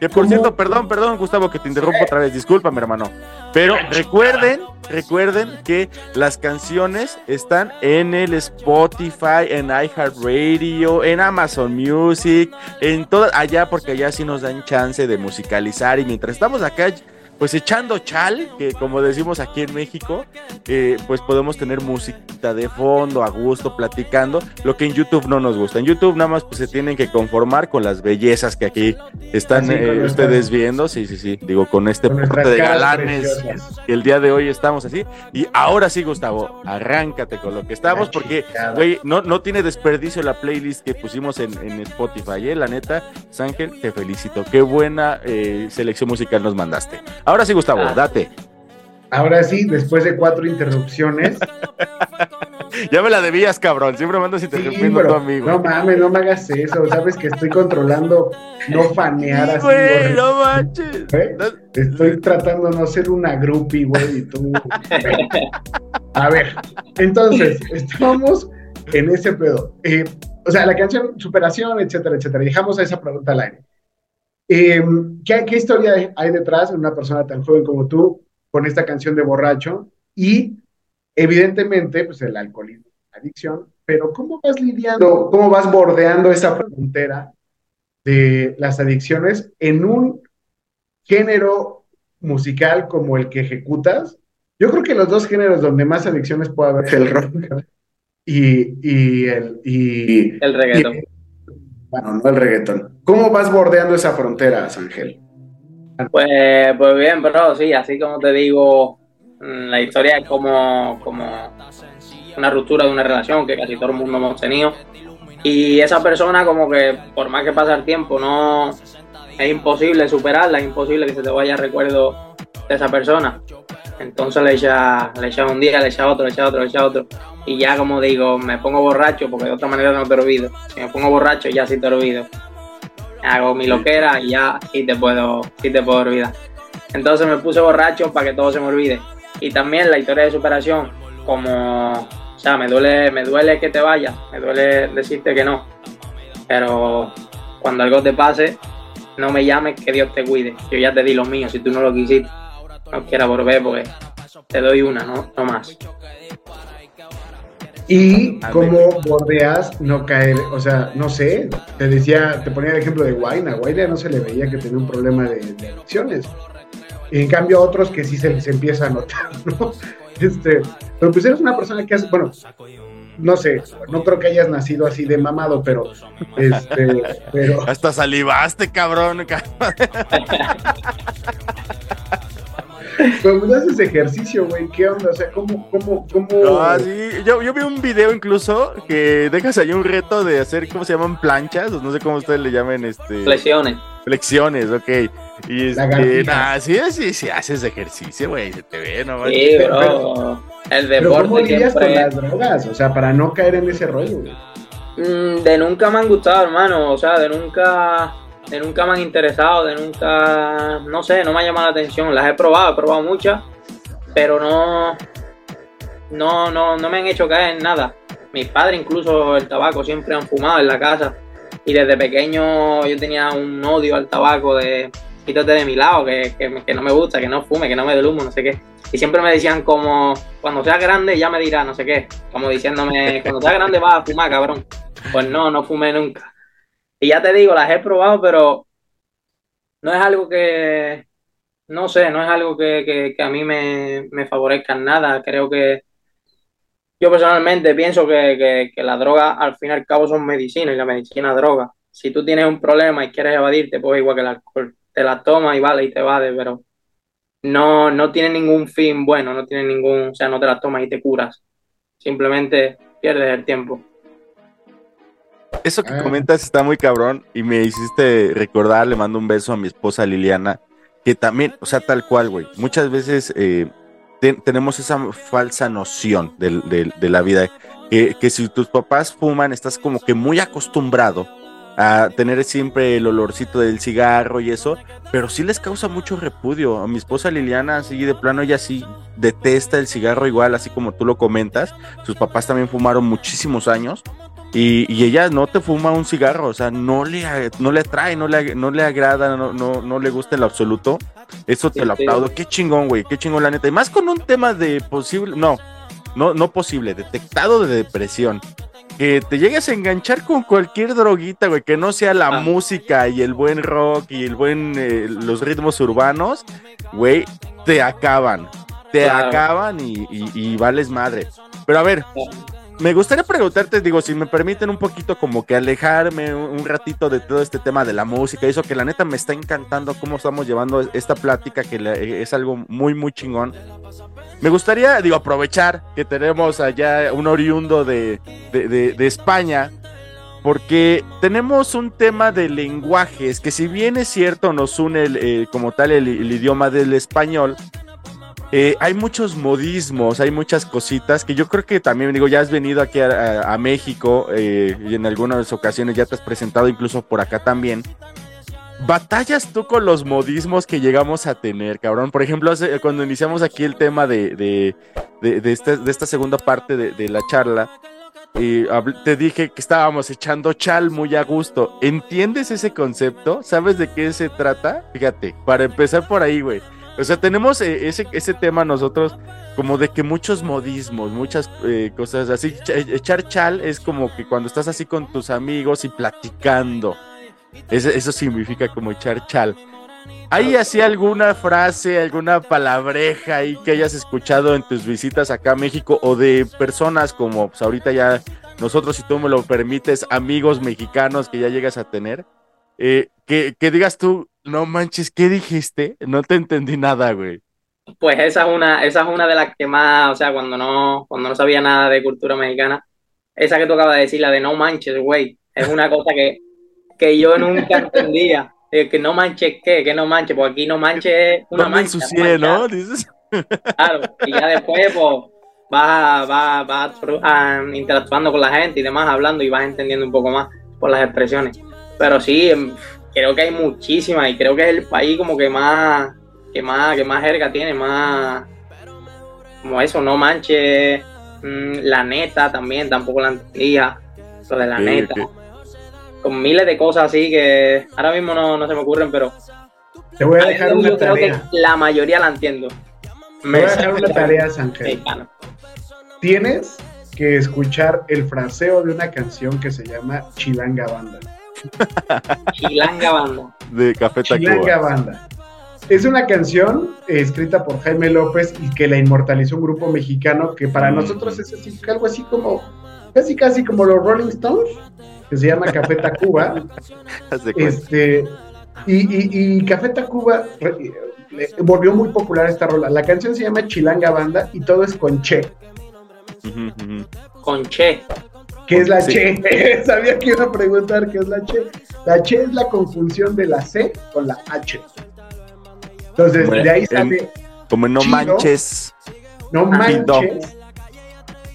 [SPEAKER 4] Que por cierto, perdón, perdón, Gustavo, que te interrumpo otra vez, discúlpame, hermano. Pero recuerden, recuerden que las canciones están en el Spotify, en iHeartRadio, en Amazon Music, en todas, allá, porque allá sí nos dan chance de musicalizar. Y mientras estamos acá pues echando chal, que como decimos aquí en México, eh, pues podemos tener música de fondo, a gusto, platicando, lo que en YouTube no nos gusta. En YouTube nada más pues se tienen que conformar con las bellezas que aquí están eh, ustedes viendo, sí, sí, sí, digo, con este
[SPEAKER 9] Con
[SPEAKER 4] de galanes
[SPEAKER 9] preciosas.
[SPEAKER 4] que el día de hoy estamos así. Y ahora sí, Gustavo, arráncate con lo que estamos, porque, güey, no, no tiene desperdicio la playlist que pusimos en, en Spotify, ¿eh? La neta, Sángel, te felicito. Qué buena eh, selección musical nos mandaste. Ahora sí, Gustavo,
[SPEAKER 8] Ah.
[SPEAKER 4] date.
[SPEAKER 9] Ahora sí, después de cuatro interrupciones.
[SPEAKER 4] Ya me la debías, cabrón. Siempre me andas
[SPEAKER 9] Sí,
[SPEAKER 4] interrumpiendo a tu amigo.
[SPEAKER 9] no mames, no me hagas eso. Sabes que estoy controlando no fanear
[SPEAKER 4] Sí,
[SPEAKER 9] así.
[SPEAKER 4] güey, no manches.
[SPEAKER 9] ¿eh? Estoy tratando de no ser una groupie, güey, y tú. A ver, entonces, estábamos en ese pedo. Eh, o sea, la canción Superación, etcétera, etcétera. Dejamos esa pregunta al aire. Eh, ¿qué, qué historia hay detrás de una persona tan joven como tú con esta canción de borracho? Y evidentemente, pues el alcoholismo, la adicción, pero ¿cómo vas lidiando, cómo vas bordeando esa frontera de las adicciones en un género musical como el que ejecutas? Yo creo que los dos géneros donde más adicciones puede haber es el rock y, y el... Y,
[SPEAKER 8] El reggaetón.
[SPEAKER 9] y- bueno, no el reggaetón. ¿Cómo vas bordeando esa frontera, Ángel?
[SPEAKER 8] Pues, pues bien, bro, sí, así como te digo, mm, la historia es como, como una ruptura de una relación que casi todo el mundo hemos tenido. Y esa persona como que por más que pasa el tiempo, no es imposible superarla, es imposible que se te vaya recuerdo de esa persona. Entonces le echa, le echa un día, le echa otro, le echa otro, le echa otro. Y ya como digo, me pongo borracho porque de otra manera no te olvido. Si me pongo borracho ya sí te olvido hago mi loquera y ya sí te puedo, sí te puedo olvidar. Entonces me puse borracho para que todo se me olvide. Y también la historia de superación, como, o sea, me duele, me duele que te vayas, me duele decirte que no. Pero cuando algo te pase, no me llames, que Dios te cuide. Yo ya te di lo mío, si tú no lo quisiste, no quieras volver, porque te doy una, no, no más.
[SPEAKER 9] Y cómo bordeas no caer, o sea, no sé, te decía, te ponía el ejemplo de Guaina, Guaina no se le veía que tenía un problema de, de adicciones. Y en cambio a otros que sí se, se empieza a notar, ¿no? Este, pero pues eres una persona que hace, bueno, no sé, no creo que hayas nacido así de mamado, pero, este, pero,
[SPEAKER 4] Hasta salivaste, cabrón.
[SPEAKER 9] pero pues haces ejercicio, güey, ¿qué onda? O sea, ¿cómo, cómo, cómo?
[SPEAKER 4] Ah, sí. yo, yo vi un video incluso que dejas ahí un reto de hacer, ¿cómo se llaman? Planchas, o no sé cómo ustedes le llamen, este...
[SPEAKER 8] Flexiones.
[SPEAKER 4] Flexiones, ok. Y este, nah, sí, sí, sí, haces ejercicio, güey, se te ve, no
[SPEAKER 8] Sí, bro. El
[SPEAKER 9] Pero ¿cómo
[SPEAKER 8] deporte
[SPEAKER 9] lidias con las drogas? O sea, para no caer en ese rollo, güey.
[SPEAKER 8] Mm, de nunca me han gustado, hermano. O sea, de nunca, de nunca me han interesado, de nunca, no sé, no me ha llamado la atención. Las he probado, he probado muchas, pero no, no, no, no me han hecho caer en nada. Mis padres, incluso el tabaco, siempre han fumado en la casa. Y desde pequeño yo tenía un odio al tabaco de quítate de mi lado, que, que, no me gusta, que no fume, que no me dé humo, no sé qué. Y siempre me decían como, cuando seas grande ya me dirás, no sé qué. Como diciéndome, cuando seas grande vas a fumar, cabrón. Pues no, no fumé nunca. Y ya te digo, las he probado, pero no es algo que, no sé, no es algo que, que- a mí me, favorezca en nada. Creo que yo personalmente pienso que, que, que la droga al fin y al cabo son medicina y la medicina es droga. Si tú tienes un problema y quieres evadirte, pues igual que el alcohol, te la tomas y vale y te evades, pero no, no tiene ningún fin bueno, no tiene ningún, o sea, no te la tomas y te curas. Simplemente pierdes el tiempo.
[SPEAKER 4] Eso que
[SPEAKER 9] Ah.
[SPEAKER 4] comentas está muy cabrón y me hiciste recordar, le mando un beso a mi esposa Liliana, que también, o sea, tal cual, güey, muchas veces eh, te- tenemos esa falsa noción de, la vida, que, que si tus papás fuman, estás como que muy acostumbrado a tener siempre el olorcito del cigarro y eso, pero sí les causa mucho repudio. A mi esposa Liliana, así de plano, ella sí detesta el cigarro igual, así como tú lo comentas. Sus papás también fumaron muchísimos años. Y, y ella no te fuma un cigarro, o sea, no le, no le atrae, no le, no le agrada, no, no, no le gusta en lo absoluto. Eso te
[SPEAKER 8] Sí,
[SPEAKER 4] lo
[SPEAKER 8] sí.
[SPEAKER 4] aplaudo. Qué chingón, güey, qué chingón, la neta. Y más con un tema de posible, no, no, no posible, detectado de depresión. que te llegues a enganchar con cualquier droguita, güey, que no sea la
[SPEAKER 8] Ah.
[SPEAKER 4] música y el buen rock y el buen, eh, los ritmos urbanos, güey, te acaban, te
[SPEAKER 8] Claro.
[SPEAKER 4] acaban y, y- y vales madre. Pero a ver, me gustaría preguntarte, digo, si me permiten un poquito como que alejarme un, ratito de todo este tema de la música, eso que la neta me está encantando cómo estamos llevando esta plática, que la- es algo muy, muy chingón. Me gustaría, digo, aprovechar que tenemos allá un oriundo de, de, España, porque tenemos un tema de lenguajes que si bien es cierto nos une el, eh, como tal el idioma del español, eh, hay muchos modismos, hay muchas cositas que yo creo que también, digo, ya has venido aquí a, México eh, y en algunas ocasiones ya te has presentado incluso por acá también. ¿Batallas tú con los modismos que llegamos a tener, cabrón? Por ejemplo, cuando iniciamos aquí el tema de, de, de- este- esta segunda parte de, la charla, habl- te dije que estábamos echando chal muy a gusto. ¿Entiendes ese concepto? ¿Sabes de qué se trata? Fíjate, para empezar por ahí, güey. O sea, tenemos eh, ese, ese tema nosotros como de que muchos modismos, muchas eh, cosas así. Ch- echar chal es como que cuando estás así con tus amigos y platicando. Eso, eso significa como echar chal. ¿Hay así alguna frase, alguna palabreja ahí que hayas escuchado en tus visitas acá a México o de personas como pues ahorita ya nosotros, si tú me lo permites, amigos mexicanos que ya llegas a tener? Eh, que, que digas tú, no manches, ¿qué dijiste? No te entendí nada, güey.
[SPEAKER 8] Pues esa es una, esa es una de las que más, o sea, cuando no, cuando no sabía nada de cultura mexicana, esa que tú acabas de decir, la de no manches, güey, es una cosa que, que yo nunca entendía. Eh, que no manches, ¿qué? Que no manches, pues aquí no manches una
[SPEAKER 4] No
[SPEAKER 8] mancha.
[SPEAKER 4] ensucié. ¿no? Dices.
[SPEAKER 8] Claro, y ya después, pues, vas, vas, vas ah, interactuando con la gente y demás, hablando y vas entendiendo un poco más por las expresiones. Pero sí, em, creo que hay muchísimas y creo que es el país como que más, que más, que más jerga tiene, más, como eso, no manches, mm, la neta también, tampoco la entendía, lo de la
[SPEAKER 4] Sí,
[SPEAKER 8] neta.
[SPEAKER 4] sí.
[SPEAKER 8] Con miles de cosas así que ahora mismo no, no se me ocurren, pero
[SPEAKER 9] Te voy a dejar
[SPEAKER 8] yo
[SPEAKER 9] una
[SPEAKER 8] creo que
[SPEAKER 9] tarea.
[SPEAKER 8] la mayoría la entiendo.
[SPEAKER 9] Te voy a dejar una tarea.
[SPEAKER 8] Mexicano.
[SPEAKER 9] Tienes que escuchar el fraseo de una canción que se llama Chilanga Banda.
[SPEAKER 8] Chilanga Banda.
[SPEAKER 4] De Café
[SPEAKER 9] Chilanga
[SPEAKER 4] Tacuba.
[SPEAKER 9] Banda. Es una canción escrita por Jaime López y que la inmortalizó un grupo mexicano que para
[SPEAKER 4] Mm.
[SPEAKER 9] nosotros es así, algo así como, casi casi como los Rolling Stones, que se llama Café Tacuba. Este, y, y, y Café Tacuba re- eh, volvió muy popular esta rola. La canción se llama Chilanga Banda y todo es con Che.
[SPEAKER 8] Con Che.
[SPEAKER 9] ¿Qué es la
[SPEAKER 4] Sí.
[SPEAKER 9] Che? Sabía que iba a preguntar qué es la Che. La Che es la conjunción de la C con la H. Entonces,
[SPEAKER 4] Bueno,
[SPEAKER 9] de ahí
[SPEAKER 4] en-
[SPEAKER 9] sale
[SPEAKER 4] Como no
[SPEAKER 9] Chido.
[SPEAKER 4] manches.
[SPEAKER 9] No manches.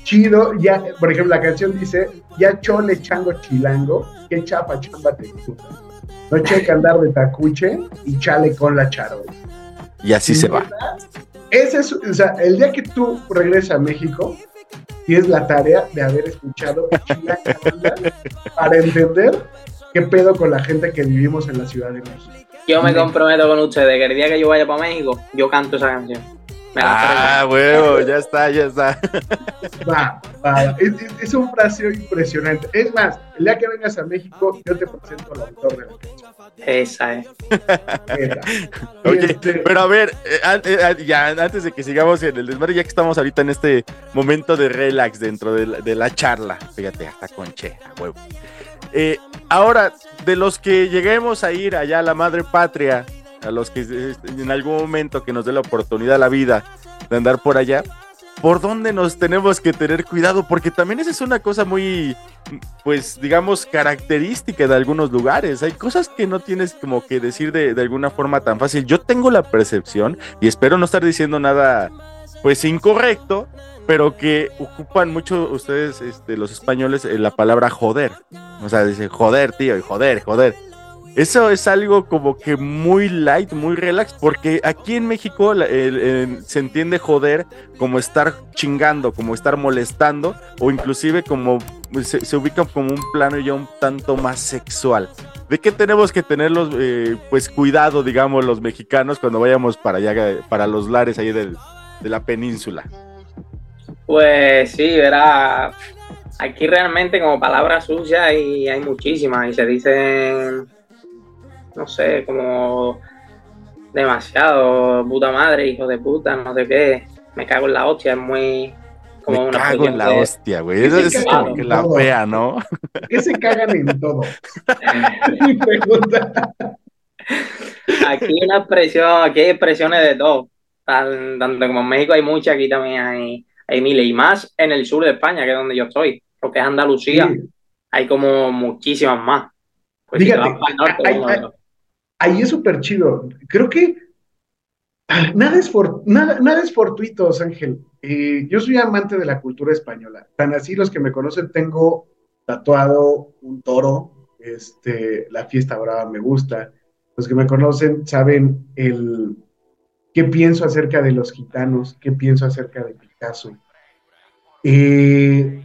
[SPEAKER 9] Chido, ya, por ejemplo, la canción dice, ya chole chango chilango, que chapa chamba te gusta. No checa andar de tacuche y chale con la charola.
[SPEAKER 4] Y así se va.
[SPEAKER 9] Ese es, o sea, el día que tú regresas a México, tienes la tarea de haber escuchado Banda para entender qué pedo con la gente que vivimos en la Ciudad de México.
[SPEAKER 8] Yo me comprometo con ustedes que el día que yo vaya para México, yo canto esa canción. Me
[SPEAKER 4] Ah, huevo, ya está, ya está.
[SPEAKER 9] Va, va, es, es- es un fraseo impresionante. Es más, el día que vengas a México, yo te presento al autor de la canción.
[SPEAKER 8] Esa es.
[SPEAKER 9] Esa.
[SPEAKER 4] Oye, pero a ver, eh, eh, ya antes de que sigamos en el desmadre, ya que estamos ahorita en este momento de relax dentro de la, de la charla, fíjate, hasta con Che, a huevo. Eh, ahora, de los que lleguemos a ir allá a la madre patria, a los que eh, en algún momento que nos dé la oportunidad la vida de andar por allá, ¿por dónde nos tenemos que tener cuidado? Porque también esa es una cosa muy, pues, digamos, característica de algunos lugares. Hay cosas que no tienes como que decir de, de alguna forma tan fácil. Yo tengo la percepción, y espero no estar diciendo nada, pues, incorrecto, pero que ocupan mucho ustedes, este, los españoles, eh, la palabra joder. O sea, dicen joder, tío, y joder, joder. Eso es algo como que muy light, muy relax, porque aquí en México se entiende joder como estar chingando, como estar molestando, o inclusive como se, ubica como un plano ya un tanto más sexual. ¿De qué tenemos que tener los, eh, pues cuidado, digamos, los mexicanos cuando vayamos para allá, para los lares ahí de la península?
[SPEAKER 8] Pues sí, verá. Aquí realmente como palabras sucias y hay muchísimas y se dicen, no sé, como demasiado, puta madre, hijo de puta, no sé qué, me cago en la hostia, es muy... Como
[SPEAKER 4] Me
[SPEAKER 8] una
[SPEAKER 4] cago en la
[SPEAKER 8] de-
[SPEAKER 4] hostia, güey. Eso es como que la
[SPEAKER 9] todo.
[SPEAKER 4] fea, ¿no?
[SPEAKER 9] ¿Qué se cagan en todo? Mi pregunta.
[SPEAKER 8] Aquí hay una expresión, aquí hay expresiones de todo. Tan- tanto como en México hay muchas, aquí también hay, hay miles. Y más en el sur de España, que es donde yo estoy, lo que es Andalucía,
[SPEAKER 9] Sí.
[SPEAKER 8] hay como muchísimas más. Pues si te
[SPEAKER 9] Fíjate,
[SPEAKER 8] vas para el norte,
[SPEAKER 9] hay- hay- Ahí es súper chido. Creo que ah, nada es, nada es fortuito, Ángel. Eh, yo soy amante de la cultura española. Tan así los que me conocen, tengo tatuado un toro. Este, la fiesta brava me gusta. Los que me conocen saben el qué pienso acerca de los gitanos, qué pienso acerca de Picasso. Eh,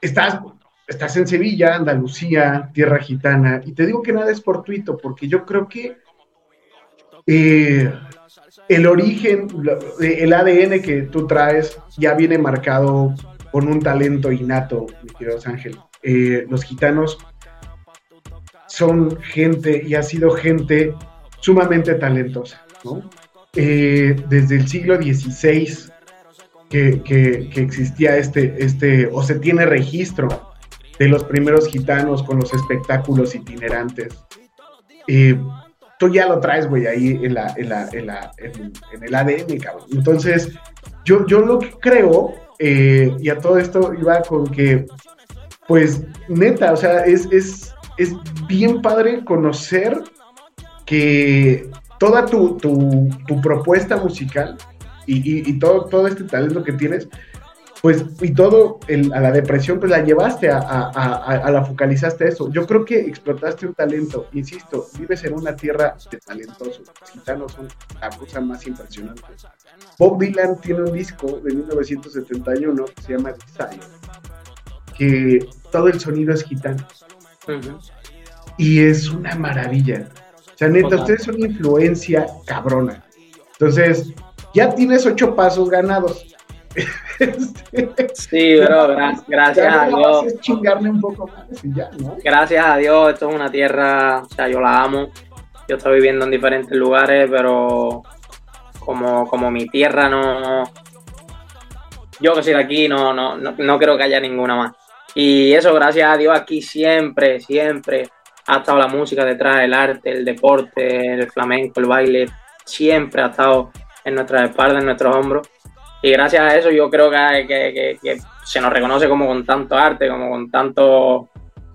[SPEAKER 9] estás, estás en Sevilla, Andalucía, tierra gitana, y te digo que nada es fortuito, porque yo creo que eh, el origen, el ADN que tú traes ya viene marcado con un talento innato, mi querido Ángel. Eh, los gitanos son gente y ha sido gente sumamente talentosa, ¿no? Eh, desde el siglo XVI que, que- que existía este, este, o se tiene registro de los primeros gitanos con los espectáculos itinerantes. Eh, tú ya lo traes, güey, ahí en, la, en, la, en, la- en- en el ADN, cabrón. Entonces, yo, yo lo que creo, eh, y a todo esto iba con que, pues, neta, o sea, es, es, es bien padre conocer que toda tu, tu- tu propuesta musical y, y- y todo, todo este talento que tienes, pues, y todo el- a la depresión, pues la llevaste a, a- a- a- la focalizaste eso. Yo creo que explotaste un talento, insisto, vives en una tierra de talentosos. Los gitanos son la cosa más impresionante. Bob Dylan tiene un disco de 1971 que se llama Desire, que todo el sonido es gitano y es una maravilla. O sea, neta, ustedes son una influencia cabrona. Entonces, ya tienes ocho pasos ganados.
[SPEAKER 8] Sí, bro, gra- gracias a Dios.
[SPEAKER 9] chingarle un poco más y ya, ¿no?
[SPEAKER 8] Gracias a Dios, esto es una tierra, o sea, yo la amo. Yo estoy viviendo en diferentes lugares, pero como, como mi tierra no. Yo que soy de aquí, no, no, no, no creo que haya ninguna más. Y eso, gracias a Dios, aquí siempre, siempre ha estado la música detrás, el arte, el deporte, el flamenco, el baile, siempre ha estado en nuestras espaldas, en nuestros hombros. Y gracias a eso yo creo que, que- que- se nos reconoce como con tanto arte, como con tanto,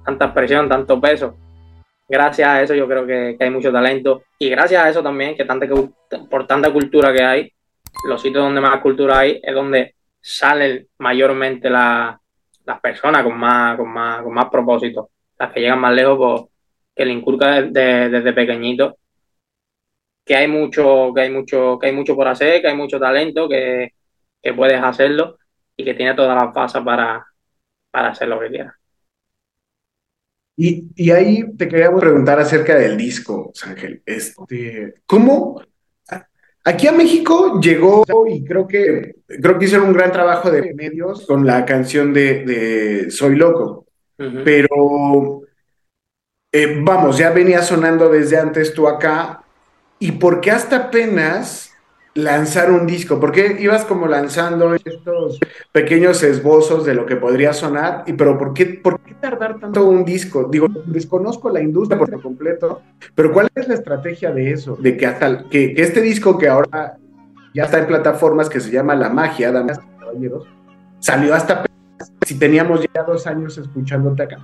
[SPEAKER 8] tanta expresión, tanto peso. Gracias a eso yo creo que, hay mucho talento. Y gracias a eso también, que tanta, por tanta cultura que hay, los sitios donde más cultura hay es donde salen mayormente la- las personas con más, con, más, con más propósito. Las que llegan más lejos, pues, que le inculca de- de- desde pequeñito que hay mucho, que hay mucho, que hay mucho por hacer, que hay mucho talento, que, que puedes hacerlo y que tiene todas las bases para, para hacer lo que quieras.
[SPEAKER 9] Y, y ahí te queríamos preguntar acerca del disco, Ángel. Este, ¿cómo? Aquí a México llegó y creo que creo que hicieron un gran trabajo de medios con la canción de, de Soy Loco. Pero eh, vamos, ya venía sonando desde antes tú acá. ¿Y por qué hasta apenas lanzar un disco? ¿Por qué ibas como lanzando estos pequeños esbozos de lo que podría sonar? ¿Y pero por qué, por qué tardar tanto un disco? Digo, desconozco la industria por completo, pero ¿cuál es la estrategia de eso? De que hasta que, este disco que ahora ya está en plataformas que se llama La Magia, damas caballeros, salió hasta si teníamos ya dos años escuchándote acá.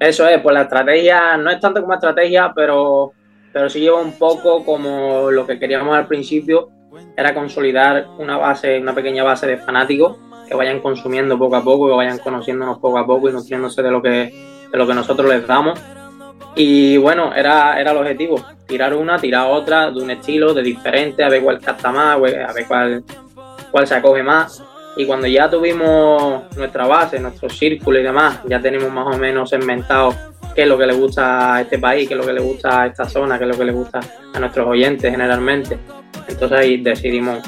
[SPEAKER 8] Eso es, pues la estrategia no es tanto como estrategia, pero, pero sí lleva un poco como lo que queríamos al principio, era consolidar una base, una pequeña base de fanáticos que vayan consumiendo poco a poco, que vayan conociéndonos poco a poco y nutriéndose de lo que, de lo que nosotros les damos. Y bueno, era, era el objetivo, tirar una, tirar otra, de un estilo, de diferente, a ver cuál capta más, a ver cuál, cuál se acoge más. Y cuando ya tuvimos nuestra base, nuestro círculo y demás, ya tenemos más o menos segmentado qué es lo que le gusta a este país, qué es lo que le gusta a esta zona, qué es lo que le gusta a nuestros oyentes generalmente. Entonces ahí decidimos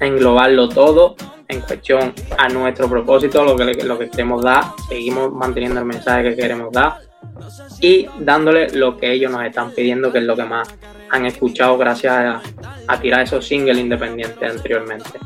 [SPEAKER 8] englobarlo todo en cuestión a nuestro propósito, lo que, lo que queremos dar, seguimos manteniendo el mensaje que queremos dar y dándole lo que ellos nos están pidiendo, que es lo que más han escuchado gracias a, a tirar esos singles independientes anteriormente.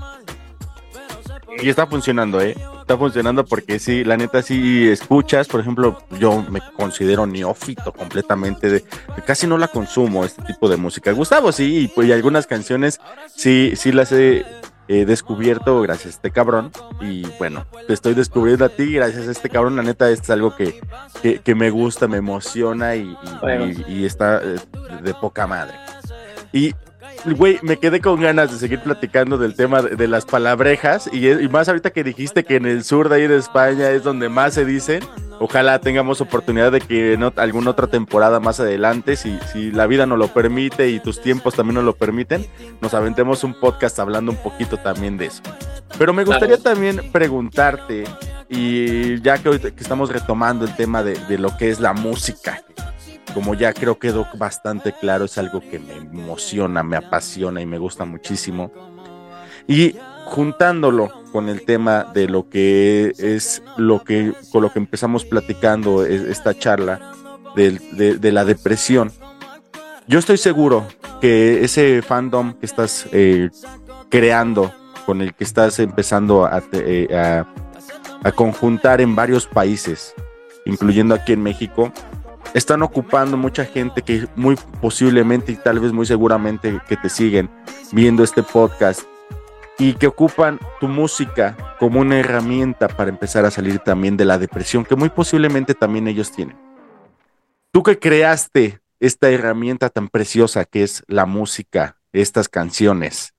[SPEAKER 4] Y está funcionando, ¿eh? Está funcionando porque sí, la neta, sí escuchas, por ejemplo, yo me considero neófito completamente, de, de casi no la consumo, este tipo de música. Gustavo, sí, y, pues, y algunas canciones sí, sí las he eh, descubierto gracias a este cabrón. Y bueno, te estoy descubriendo a ti gracias a este cabrón. La neta, esto es algo que, que, que me gusta, me emociona y, y-
[SPEAKER 8] Bueno.
[SPEAKER 4] y- y está eh, de poca madre. Y, güey, me quedé con ganas de seguir platicando del tema de, de las palabrejas. Y, y más ahorita que dijiste que en el sur de ahí de España es donde más se dicen. Ojalá tengamos oportunidad de que en alguna otra temporada más adelante, si, si la vida nos lo permite y tus tiempos también nos lo permiten, nos aventemos un podcast hablando un poquito también de eso. Pero me gustaría también preguntarte, y ya que, que estamos retomando el tema de, de lo que es la música, como ya creo quedó bastante claro, es algo que me emociona, me apasiona y me gusta muchísimo. Y juntándolo con el tema de lo que es lo que con lo que empezamos platicando es- esta charla de, la depresión. Yo estoy seguro que ese fandom que estás eh, creando, con el que estás empezando a, eh, a conjuntar en varios países, incluyendo aquí en México, están ocupando mucha gente que muy posiblemente y tal vez muy seguramente que te siguen viendo este podcast y que ocupan tu música como una herramienta para empezar a salir también de la depresión que muy posiblemente también ellos tienen. Tú que creaste esta herramienta tan preciosa que es la música, estas canciones,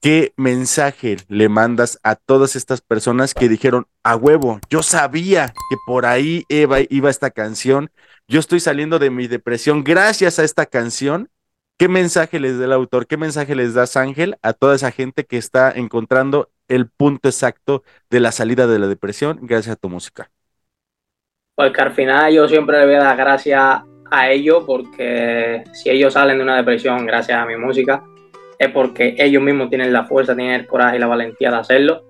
[SPEAKER 4] ¿qué mensaje le mandas a todas estas personas que dijeron, a huevo, yo sabía que por ahí iba, iba esta canción, yo estoy saliendo de mi depresión gracias a esta canción? ¿Qué mensaje les da el autor? ¿Qué mensaje les das, Ángel, a toda esa gente que está encontrando el punto exacto de la salida de la depresión gracias a tu música?
[SPEAKER 8] Porque al final yo siempre le voy a dar gracias a ellos porque si ellos salen de una depresión gracias a mi música es porque ellos mismos tienen la fuerza, tienen el coraje y la valentía de hacerlo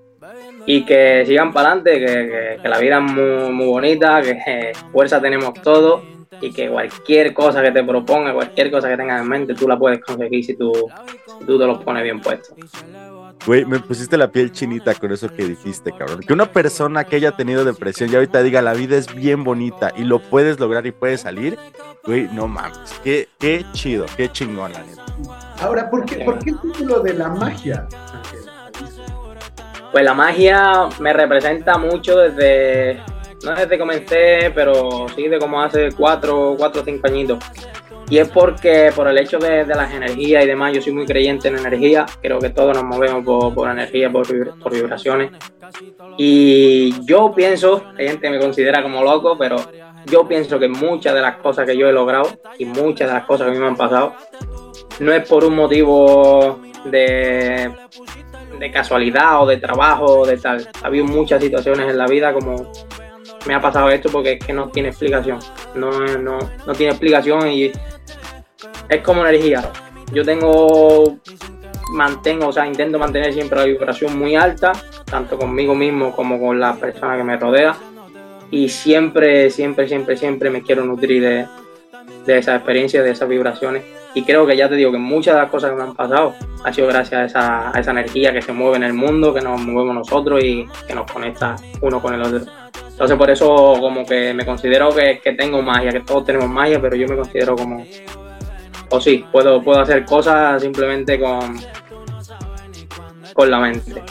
[SPEAKER 8] y que sigan para adelante, que, que- que la vida es muy, muy bonita, que eh, fuerza tenemos todos y que cualquier cosa que te proponga, cualquier cosa que tengas en mente, tú la puedes conseguir si tú, si tú te lo pones bien puesto.
[SPEAKER 4] Güey, me pusiste la piel chinita con eso que dijiste, cabrón. Que una persona que haya tenido depresión y ahorita diga la vida es bien bonita y lo puedes lograr y puedes salir, güey, no mames. Qué, qué chido, qué chingón, la neta.
[SPEAKER 9] Ahora, ¿por qué, ¿por qué el título de la magia?
[SPEAKER 8] Pues la magia me representa mucho desde, no desde que comencé, pero sí de como hace cuatro, cuatro o cinco añitos. Y es porque por el hecho de, de las energías y demás, yo soy muy creyente en energía, creo que todos nos movemos por, por energía, por, por vibraciones. Y yo pienso, hay gente que me considera como loco, pero yo pienso que muchas de las cosas que yo he logrado y muchas de las cosas que a mí me han pasado, no es por un motivo de, de casualidad o de trabajo o de tal. Ha habido muchas situaciones en la vida como me ha pasado esto porque es que no tiene explicación. No, no, no tiene explicación y es como energía. Yo tengo, mantengo, o sea, intento mantener siempre la vibración muy alta, tanto conmigo mismo como con la persona que me rodea. Y siempre, siempre, siempre, siempre me quiero nutrir de, de esa experiencia, de esas vibraciones. Y creo que ya te digo que muchas de las cosas que me han pasado ha sido gracias a esa, energía que se mueve en el mundo, que nos movemos nosotros y que nos conecta uno con el otro. Entonces por eso como que me considero que, que tengo magia, que todos tenemos magia, pero yo me considero como... O sí, puedo, puedo hacer cosas simplemente con, con la mente.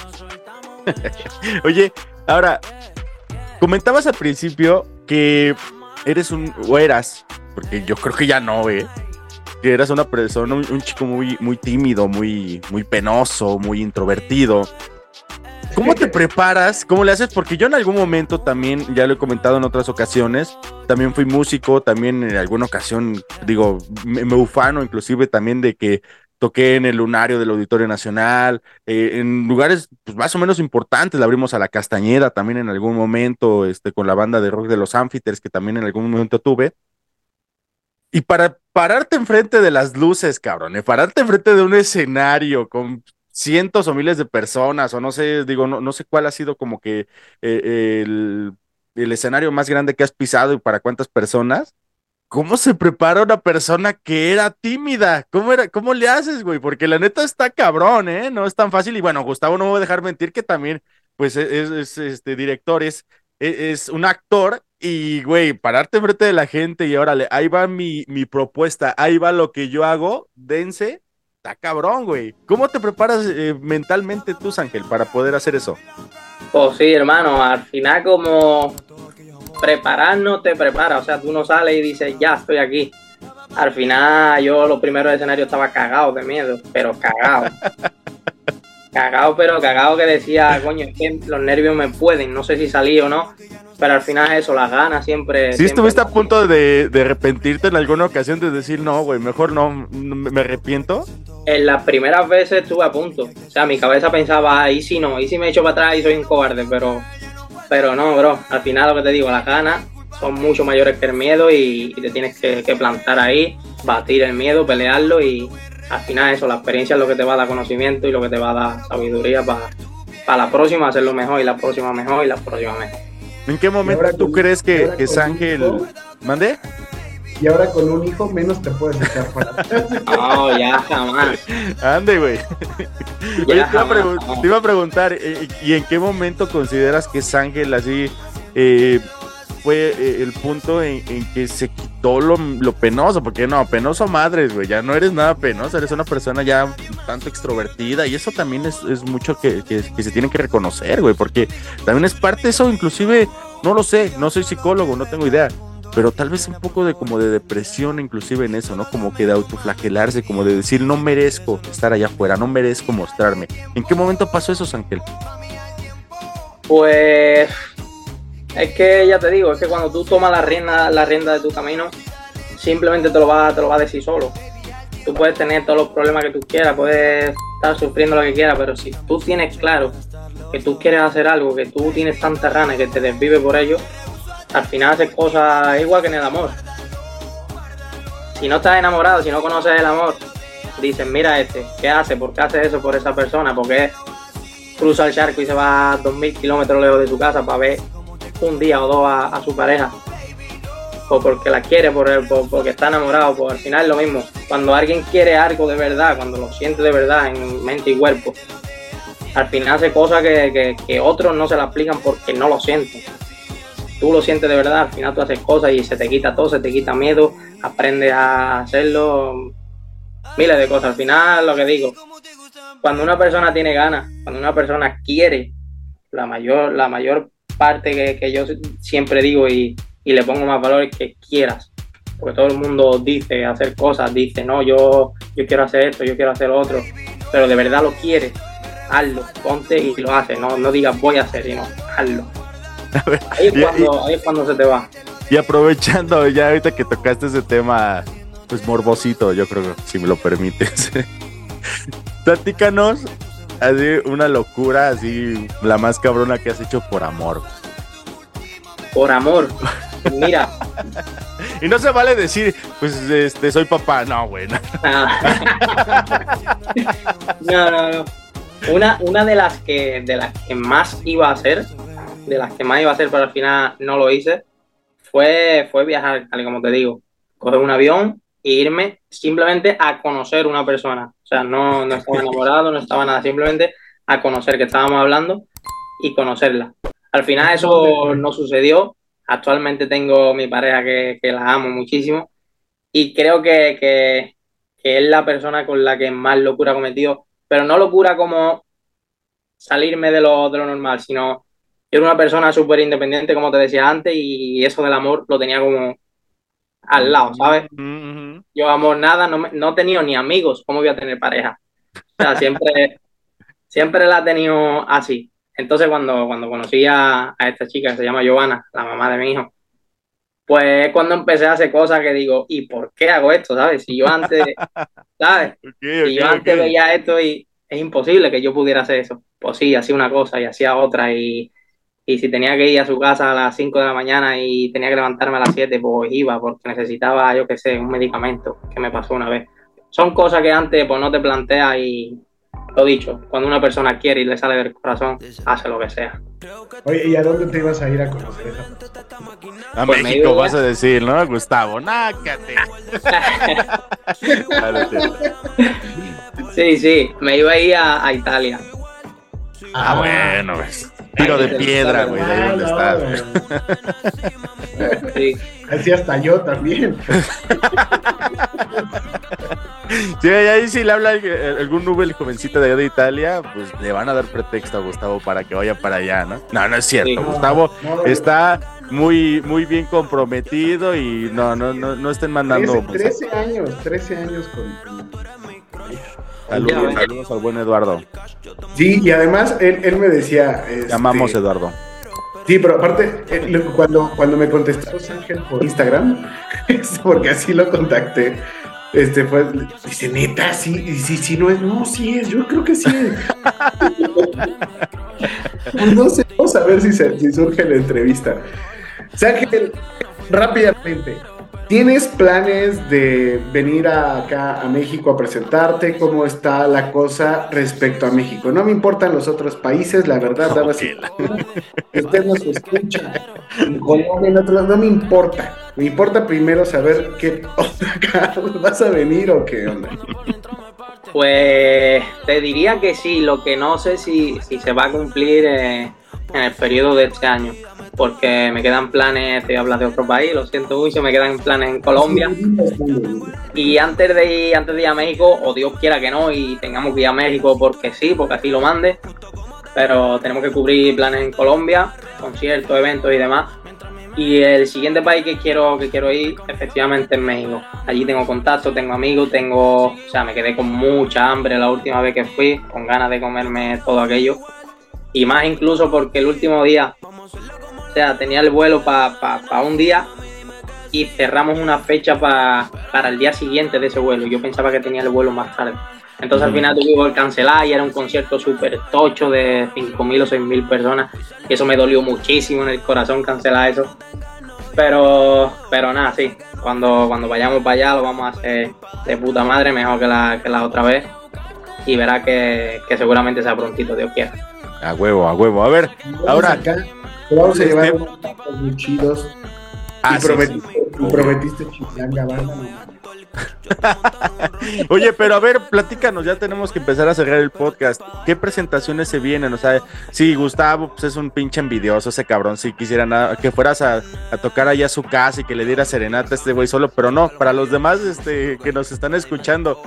[SPEAKER 4] Oye, ahora, comentabas al principio que eres un, o eras, porque yo creo que ya no, ¿eh? Que eras una persona, un, un chico muy, muy tímido, muy, muy penoso, muy introvertido. ¿Cómo te preparas? ¿Cómo le haces? Porque yo en algún momento también, ya lo he comentado en otras ocasiones, también fui músico, también en alguna ocasión, digo, me, me ufano inclusive también de que toqué en el lunario del Auditorio Nacional, eh, en lugares pues, más o menos importantes, le abrimos a la Castañeda también en algún momento, este, con la banda de rock de los Amphiters, que también en algún momento tuve. Y para pararte enfrente de las luces, cabrón, y pararte enfrente de un escenario con cientos o miles de personas, o no sé, digo, no, no sé cuál ha sido como que eh, el, el escenario más grande que has pisado y para cuántas personas. ¿Cómo se prepara una persona que era tímida? ¿Cómo, era, ¿Cómo le haces, güey? Porque la neta está cabrón, ¿eh? No es tan fácil. Y bueno, Gustavo no me voy a dejar mentir que también, pues, es, es, este director, es, es, es un actor. Y, güey, pararte enfrente de la gente y órale, ahí va mi, mi propuesta, ahí va lo que yo hago, dense, está cabrón, güey. ¿Cómo te preparas eh, mentalmente tú, Ángel, para poder hacer eso?
[SPEAKER 8] Pues sí, hermano, al final como preparar no te prepara, o sea, tú no sales y dices, ya estoy aquí. Al final yo los primeros escenarios estaba cagado de miedo, pero cagado. cagado, pero cagado que decía, coño, es que los nervios me pueden, no sé si salí o no, pero al final eso, las ganas siempre...
[SPEAKER 4] ¿Sí
[SPEAKER 8] siempre
[SPEAKER 4] estuviste a punto de, de arrepentirte en alguna ocasión de decir, no, güey, mejor no, me arrepiento?
[SPEAKER 8] En las primeras veces estuve a punto, o sea, mi cabeza pensaba, ahí sí no, y si me echo para atrás y soy un cobarde, pero, pero no, bro, al final lo que te digo, las ganas son mucho mayores que el miedo y, y te tienes que, que plantar ahí, batir el miedo, pelearlo y al final eso, la experiencia es lo que te va a dar conocimiento y lo que te va a dar sabiduría para, para la próxima hacerlo mejor y la próxima mejor y la próxima mejor.
[SPEAKER 4] ¿En qué momento tú
[SPEAKER 9] con-
[SPEAKER 4] crees que, que Sángel... ¿Mande?
[SPEAKER 9] Y ahora con un hijo menos te puedes echar para atrás.
[SPEAKER 8] No, ya jamás.
[SPEAKER 4] Ande, güey. Te iba a preguntar, eh, ¿y en qué momento consideras que Sángel así eh, fue eh, el punto en, en que se quitó lo, lo penoso? Porque no, penoso madres, güey, ya no eres nada penoso, eres una persona ya tanto extrovertida y eso también es, mucho que, que- que se tiene que reconocer, güey, porque también es parte de eso, inclusive, no lo sé, no soy psicólogo, no tengo idea. Pero tal vez un poco de como de depresión inclusive en eso, ¿no? Como que de autoflagelarse, como de decir, no merezco estar allá afuera, no merezco mostrarme. ¿En qué momento pasó eso, Ángel?
[SPEAKER 8] Pues es que ya te digo, es que cuando tú tomas la rienda, la rienda de tu camino, simplemente te lo va, te lo va a decir solo. Tú puedes tener todos los problemas que tú quieras, puedes estar sufriendo lo que quieras, pero si tú tienes claro que tú quieres hacer algo, que tú tienes tanta ganas que te desvive por ello, al final haces cosas igual que en el amor. Si no estás enamorado, si no conoces el amor, dices, mira este, ¿qué hace? ¿Por qué hace eso por esa persona? Porque cruza el charco y se va a 2.000 kilómetros lejos de su casa para ver un día o dos a, su pareja. O porque la quiere, por el- por- porque está enamorado. Pues al final es lo mismo. Cuando alguien quiere algo de verdad, cuando lo siente de verdad en mente y cuerpo, al final hace cosas que, que- que otros no se la aplican porque no lo sienten. Tú lo sientes de verdad, al final tú haces cosas y se te quita todo, se te quita miedo, aprendes a hacerlo, miles de cosas. Al final, lo que digo, cuando una persona tiene ganas, cuando una persona quiere, la mayor, la mayor parte que, que yo siempre digo y, y le pongo más valor que quieras. Porque todo el mundo dice hacer cosas, dice, no, yo, yo quiero hacer esto, yo quiero hacer lo otro, pero de verdad lo quieres, hazlo, ponte y lo haces, no, no digas voy a hacer, sino hazlo. Ahí es,
[SPEAKER 4] Y-
[SPEAKER 8] cuando, ahí es cuando se te va.
[SPEAKER 4] Y aprovechando ya ahorita que tocaste ese tema, pues morbosito, yo creo, si me lo permites. Platícanos así una locura, así la más cabrona que has hecho por amor.
[SPEAKER 8] Por amor. Mira,
[SPEAKER 4] Y no se vale decir, pues este soy papá, no, güey. no.
[SPEAKER 8] no, no, no. Una, una de las que de las que más iba a hacer, de las que más iba a hacer, pero al final no lo hice, fue, fue viajar, tal y como te digo. Coger un avión e irme simplemente a conocer una persona. O sea, no, no estaba enamorado, no estaba nada, simplemente a conocer, que estábamos hablando y conocerla. Al final eso no sucedió. Actualmente tengo mi pareja que, que la amo muchísimo y creo que, que, es la persona con la que más locura he cometido, pero no locura como salirme de lo, de lo normal, sino yo era una persona súper independiente, como te decía antes, y eso del amor lo tenía como al lado, ¿sabes? Yo amor nada, no, me- no he tenido ni amigos, ¿cómo voy a tener pareja? O sea, siempre, siempre la he tenido así. Entonces cuando, cuando conocí a, a esta chica que se llama Giovanna, la mamá de mi hijo, pues es cuando empecé a hacer cosas que digo, ¿y por qué hago esto? ¿Sabes? Si yo antes, ¿sabes? Si yo antes veía esto y es imposible que yo pudiera hacer eso. Pues sí, hacía una cosa y hacía otra y, y si tenía que ir a su casa a las 5 de la mañana y tenía que levantarme a las 7, pues iba porque necesitaba, yo qué sé, un medicamento que me pasó una vez. Son cosas que antes pues no te planteas y, lo dicho, cuando una persona quiere y le sale del corazón, hace lo que sea.
[SPEAKER 9] Oye, ¿y a dónde te ibas a ir a conocer esa?
[SPEAKER 4] A
[SPEAKER 8] Pues
[SPEAKER 4] México vas a decir, ¿no, Gustavo? Nácate.
[SPEAKER 8] Sí, sí, me iba a ir a, a Italia.
[SPEAKER 4] Ah, bueno, ves. Tiro de piedra, güey, de ahí donde estás.
[SPEAKER 8] Sí.
[SPEAKER 9] Así hasta yo también.
[SPEAKER 4] Sí, ahí si le habla el- algún Nubel jovencito de allá de Italia, pues le van a dar pretexto a Gustavo para que vaya para allá, ¿no? No, no es cierto.
[SPEAKER 8] Sí.
[SPEAKER 4] Gustavo
[SPEAKER 9] No,
[SPEAKER 4] está muy, muy bien comprometido y no, no, no, no estén mandando.
[SPEAKER 9] 13,
[SPEAKER 4] pues,
[SPEAKER 9] 13 años, 13 años con...
[SPEAKER 4] saludos,
[SPEAKER 8] Ya,
[SPEAKER 4] saludos al buen Eduardo.
[SPEAKER 9] Sí, y además él, él me decía... este,
[SPEAKER 4] Llamamos Eduardo.
[SPEAKER 9] Sí, pero aparte, cuando, cuando me contestó Ángel por Instagram, es porque así lo contacté, este fue, dice, neta, sí, y sí, sí, no es, no, sí es, yo creo que sí es. Pues no sé, vamos a ver si, se- si surge la entrevista. Ángel, rápidamente, ¿tienes planes de venir a- acá a México a presentarte? ¿Cómo está la cosa respecto a México? No me importan los otros países, la verdad, damas y que usted nos escucha en Colombia, en otros, no me importa. Me importa primero saber qué onda acá, ¿vas a venir o qué onda?
[SPEAKER 8] Pues te diría que sí, lo que no sé si, si se va a cumplir eh, en el periodo de este año, porque me quedan planes, te voy a hablar de otro país, lo siento mucho, me quedan planes en Colombia. Y antes de ir, antes de ir a México, o Dios quiera que no, y tengamos que ir a México porque sí, porque así lo mande, pero tenemos que cubrir planes en Colombia, conciertos, eventos y demás. Y el siguiente país que quiero, que quiero ir, efectivamente, es México. Allí tengo contacto, tengo amigos, tengo. O sea, me quedé con mucha hambre la última vez que fui, con ganas de comerme todo aquello. Y más incluso porque el último día, o sea, tenía el vuelo para un día y cerramos una fecha pa- para el día siguiente de ese vuelo. Yo pensaba que tenía el vuelo más tarde. Entonces al final tuvimos que cancelar y era un concierto súper tocho de 5.000 o 6.000 personas. Y eso me dolió muchísimo en el corazón cancelar eso. Pero, pero nada, sí. Cuando, cuando vayamos para allá lo vamos a hacer de puta madre, mejor que la, que la otra vez. Y verá que, que seguramente sea prontito, Dios quiera.
[SPEAKER 4] A huevo, a huevo. A ver, ahora.
[SPEAKER 9] acá, vamos a
[SPEAKER 4] este-
[SPEAKER 9] llevar unos muy chidos.
[SPEAKER 4] Ah,
[SPEAKER 9] y
[SPEAKER 4] sí,
[SPEAKER 9] prometiste, y prometiste banda.
[SPEAKER 4] Oye, pero a ver, platícanos, ya tenemos que empezar a cerrar el podcast. ¿Qué presentaciones se vienen? O sea, sí, Gustavo pues es un pinche envidioso ese cabrón, si quisiera nada, que fueras a, tocar allá su casa y que le diera serenata a este güey solo, pero no, para los demás este, que nos están escuchando,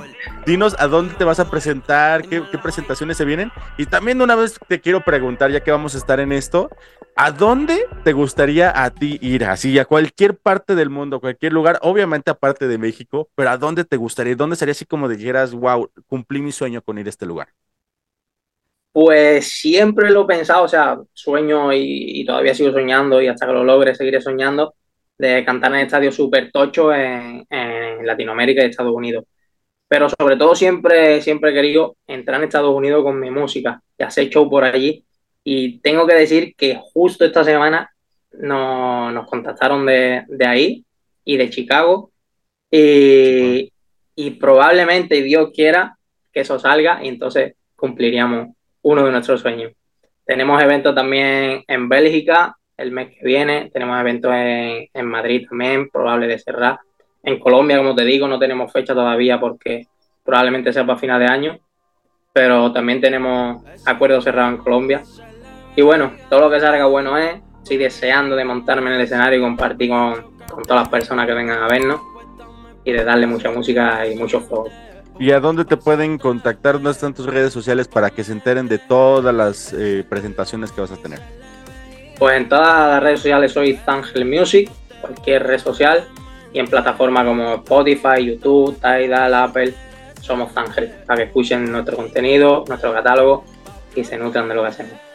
[SPEAKER 4] dinos a dónde te vas a presentar, qué, presentaciones se vienen. Y también una vez te quiero preguntar, ya que vamos a estar en esto, ¿a dónde te gustaría a ti ir? Así, a cualquier parte del mundo, cualquier lugar, obviamente aparte de México, pero ¿a dónde te gustaría? ¿Dónde sería así como dijeras, wow, cumplí mi sueño con ir a este lugar?
[SPEAKER 8] Pues siempre lo he pensado, o sea, sueño y, y todavía sigo soñando y hasta que lo logre seguiré soñando de cantar en estadios súper tochos en, Latinoamérica y Estados Unidos. Pero sobre todo siempre, siempre he querido entrar en Estados Unidos con mi música. Ya sé show por allí y tengo que decir que justo esta semana no- nos contactaron de, de ahí y de Chicago y, y probablemente Dios quiera que eso salga y entonces cumpliríamos uno de nuestros sueños. Tenemos eventos también en Bélgica el mes que viene, tenemos eventos en, en Madrid también, probable de cerrar. En Colombia, como te digo, no tenemos fecha todavía porque probablemente sea para final de año, pero también tenemos acuerdos cerrados en Colombia. Y bueno, todo lo que salga bueno es, estoy deseando de montarme en el escenario y compartir con, con todas las personas que vengan a vernos y de darle mucha música y mucho flow.
[SPEAKER 4] ¿Y a dónde te pueden contactar? ¿Dónde están tus redes sociales para que se enteren de todas las eh, presentaciones que vas a tener?
[SPEAKER 8] Pues en todas las redes sociales soy Zangel Music, cualquier red social, y en plataformas como Spotify, YouTube, Tidal, Apple, somos Zangel, para que escuchen nuestro contenido, nuestro catálogo y se nutran de lo que hacemos.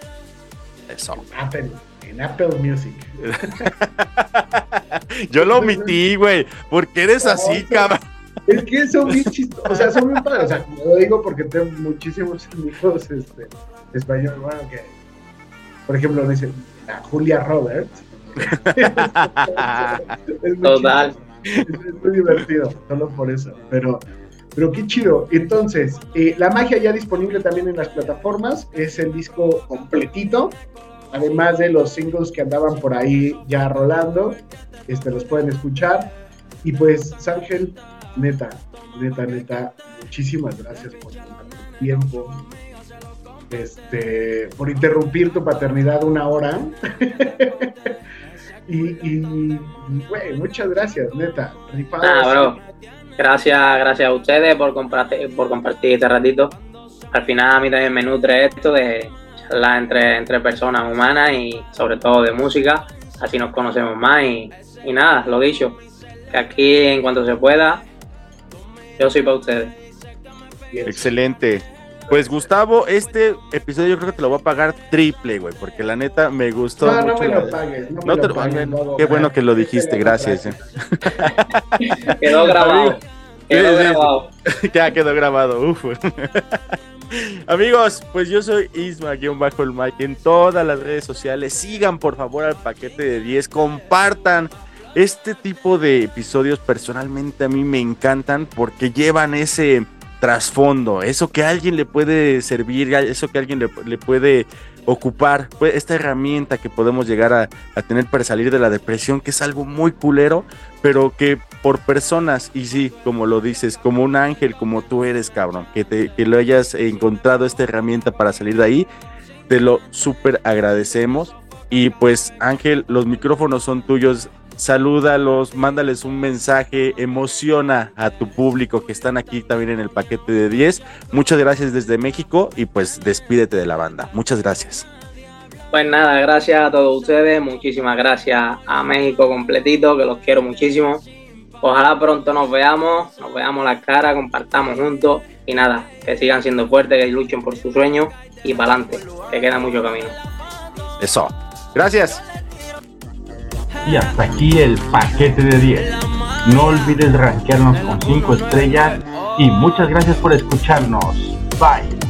[SPEAKER 4] Eso.
[SPEAKER 9] Apple, en Apple Music.
[SPEAKER 4] Yo lo omití, güey, porque eres así, cabrón.
[SPEAKER 9] Es que son bien chistosos, o sea, son bien padres. O sea, lo digo porque tengo muchísimos amigos este, españoles, bueno, que, por ejemplo, me dicen a Julia Roberts. es
[SPEAKER 8] Total.
[SPEAKER 9] es muy divertido, solo por eso. Pero, Pero qué chido. Entonces, eh, la magia ya disponible también en las plataformas. Es el disco completito. Además de los singles que andaban por ahí ya rolando. Este, los pueden escuchar. Y pues, Ángel, neta, neta, neta, muchísimas gracias por tu tiempo. Este, por interrumpir tu paternidad una hora. y, güey, muchas gracias, neta.
[SPEAKER 8] Nada, bro. Gracias, gracias a ustedes por compartir, por compartir este ratito. Al final a mí también me nutre esto de charlar entre, entre personas humanas y sobre todo de música. Así nos conocemos más y, y nada, lo dicho. Que aquí en cuanto se pueda, yo soy para ustedes.
[SPEAKER 4] Excelente. Pues Gustavo, este episodio yo creo que te lo voy a pagar triple, güey, porque la neta me gustó
[SPEAKER 9] No, no
[SPEAKER 4] mucho.
[SPEAKER 9] me lo pagues. No,
[SPEAKER 4] No
[SPEAKER 9] me
[SPEAKER 4] te
[SPEAKER 9] lo pagues, no,
[SPEAKER 4] Qué bueno que lo
[SPEAKER 9] Ese
[SPEAKER 4] dijiste, gracias.
[SPEAKER 8] Quedó grabado. Quedó grabado.
[SPEAKER 4] ya quedó grabado. Uf. Amigos, pues yo soy Isma-bajo el Mike en todas las redes sociales. Sigan por favor al paquete de 10, compartan. Este tipo de episodios personalmente a mí me encantan porque llevan ese trasfondo, eso que a alguien le puede servir, eso que a alguien le puede ocupar, pues, esta herramienta que podemos llegar a, tener para salir de la depresión, que es algo muy culero, pero que por personas, y sí, como lo dices, como un ángel, como tú eres, cabrón, que, te, que lo hayas encontrado esta herramienta para salir de ahí, te lo súper agradecemos. Y pues Ángel, los micrófonos son tuyos. Salúdalos, mándales un mensaje, emociona a tu público que están aquí también en el paquete de 10. Muchas gracias desde México y pues despídete de la banda. Muchas gracias.
[SPEAKER 8] Pues nada, gracias a todos ustedes, muchísimas gracias a México completito, que los quiero muchísimo. Ojalá pronto nos veamos, nos veamos la cara, compartamos juntos y nada, que sigan siendo fuertes, que luchen por sus sueños y para adelante, que queda mucho camino.
[SPEAKER 4] Eso. Gracias.
[SPEAKER 3] Y hasta aquí el paquete de 10. No olvides rankearnos con 5 estrellas y muchas gracias por escucharnos. Bye.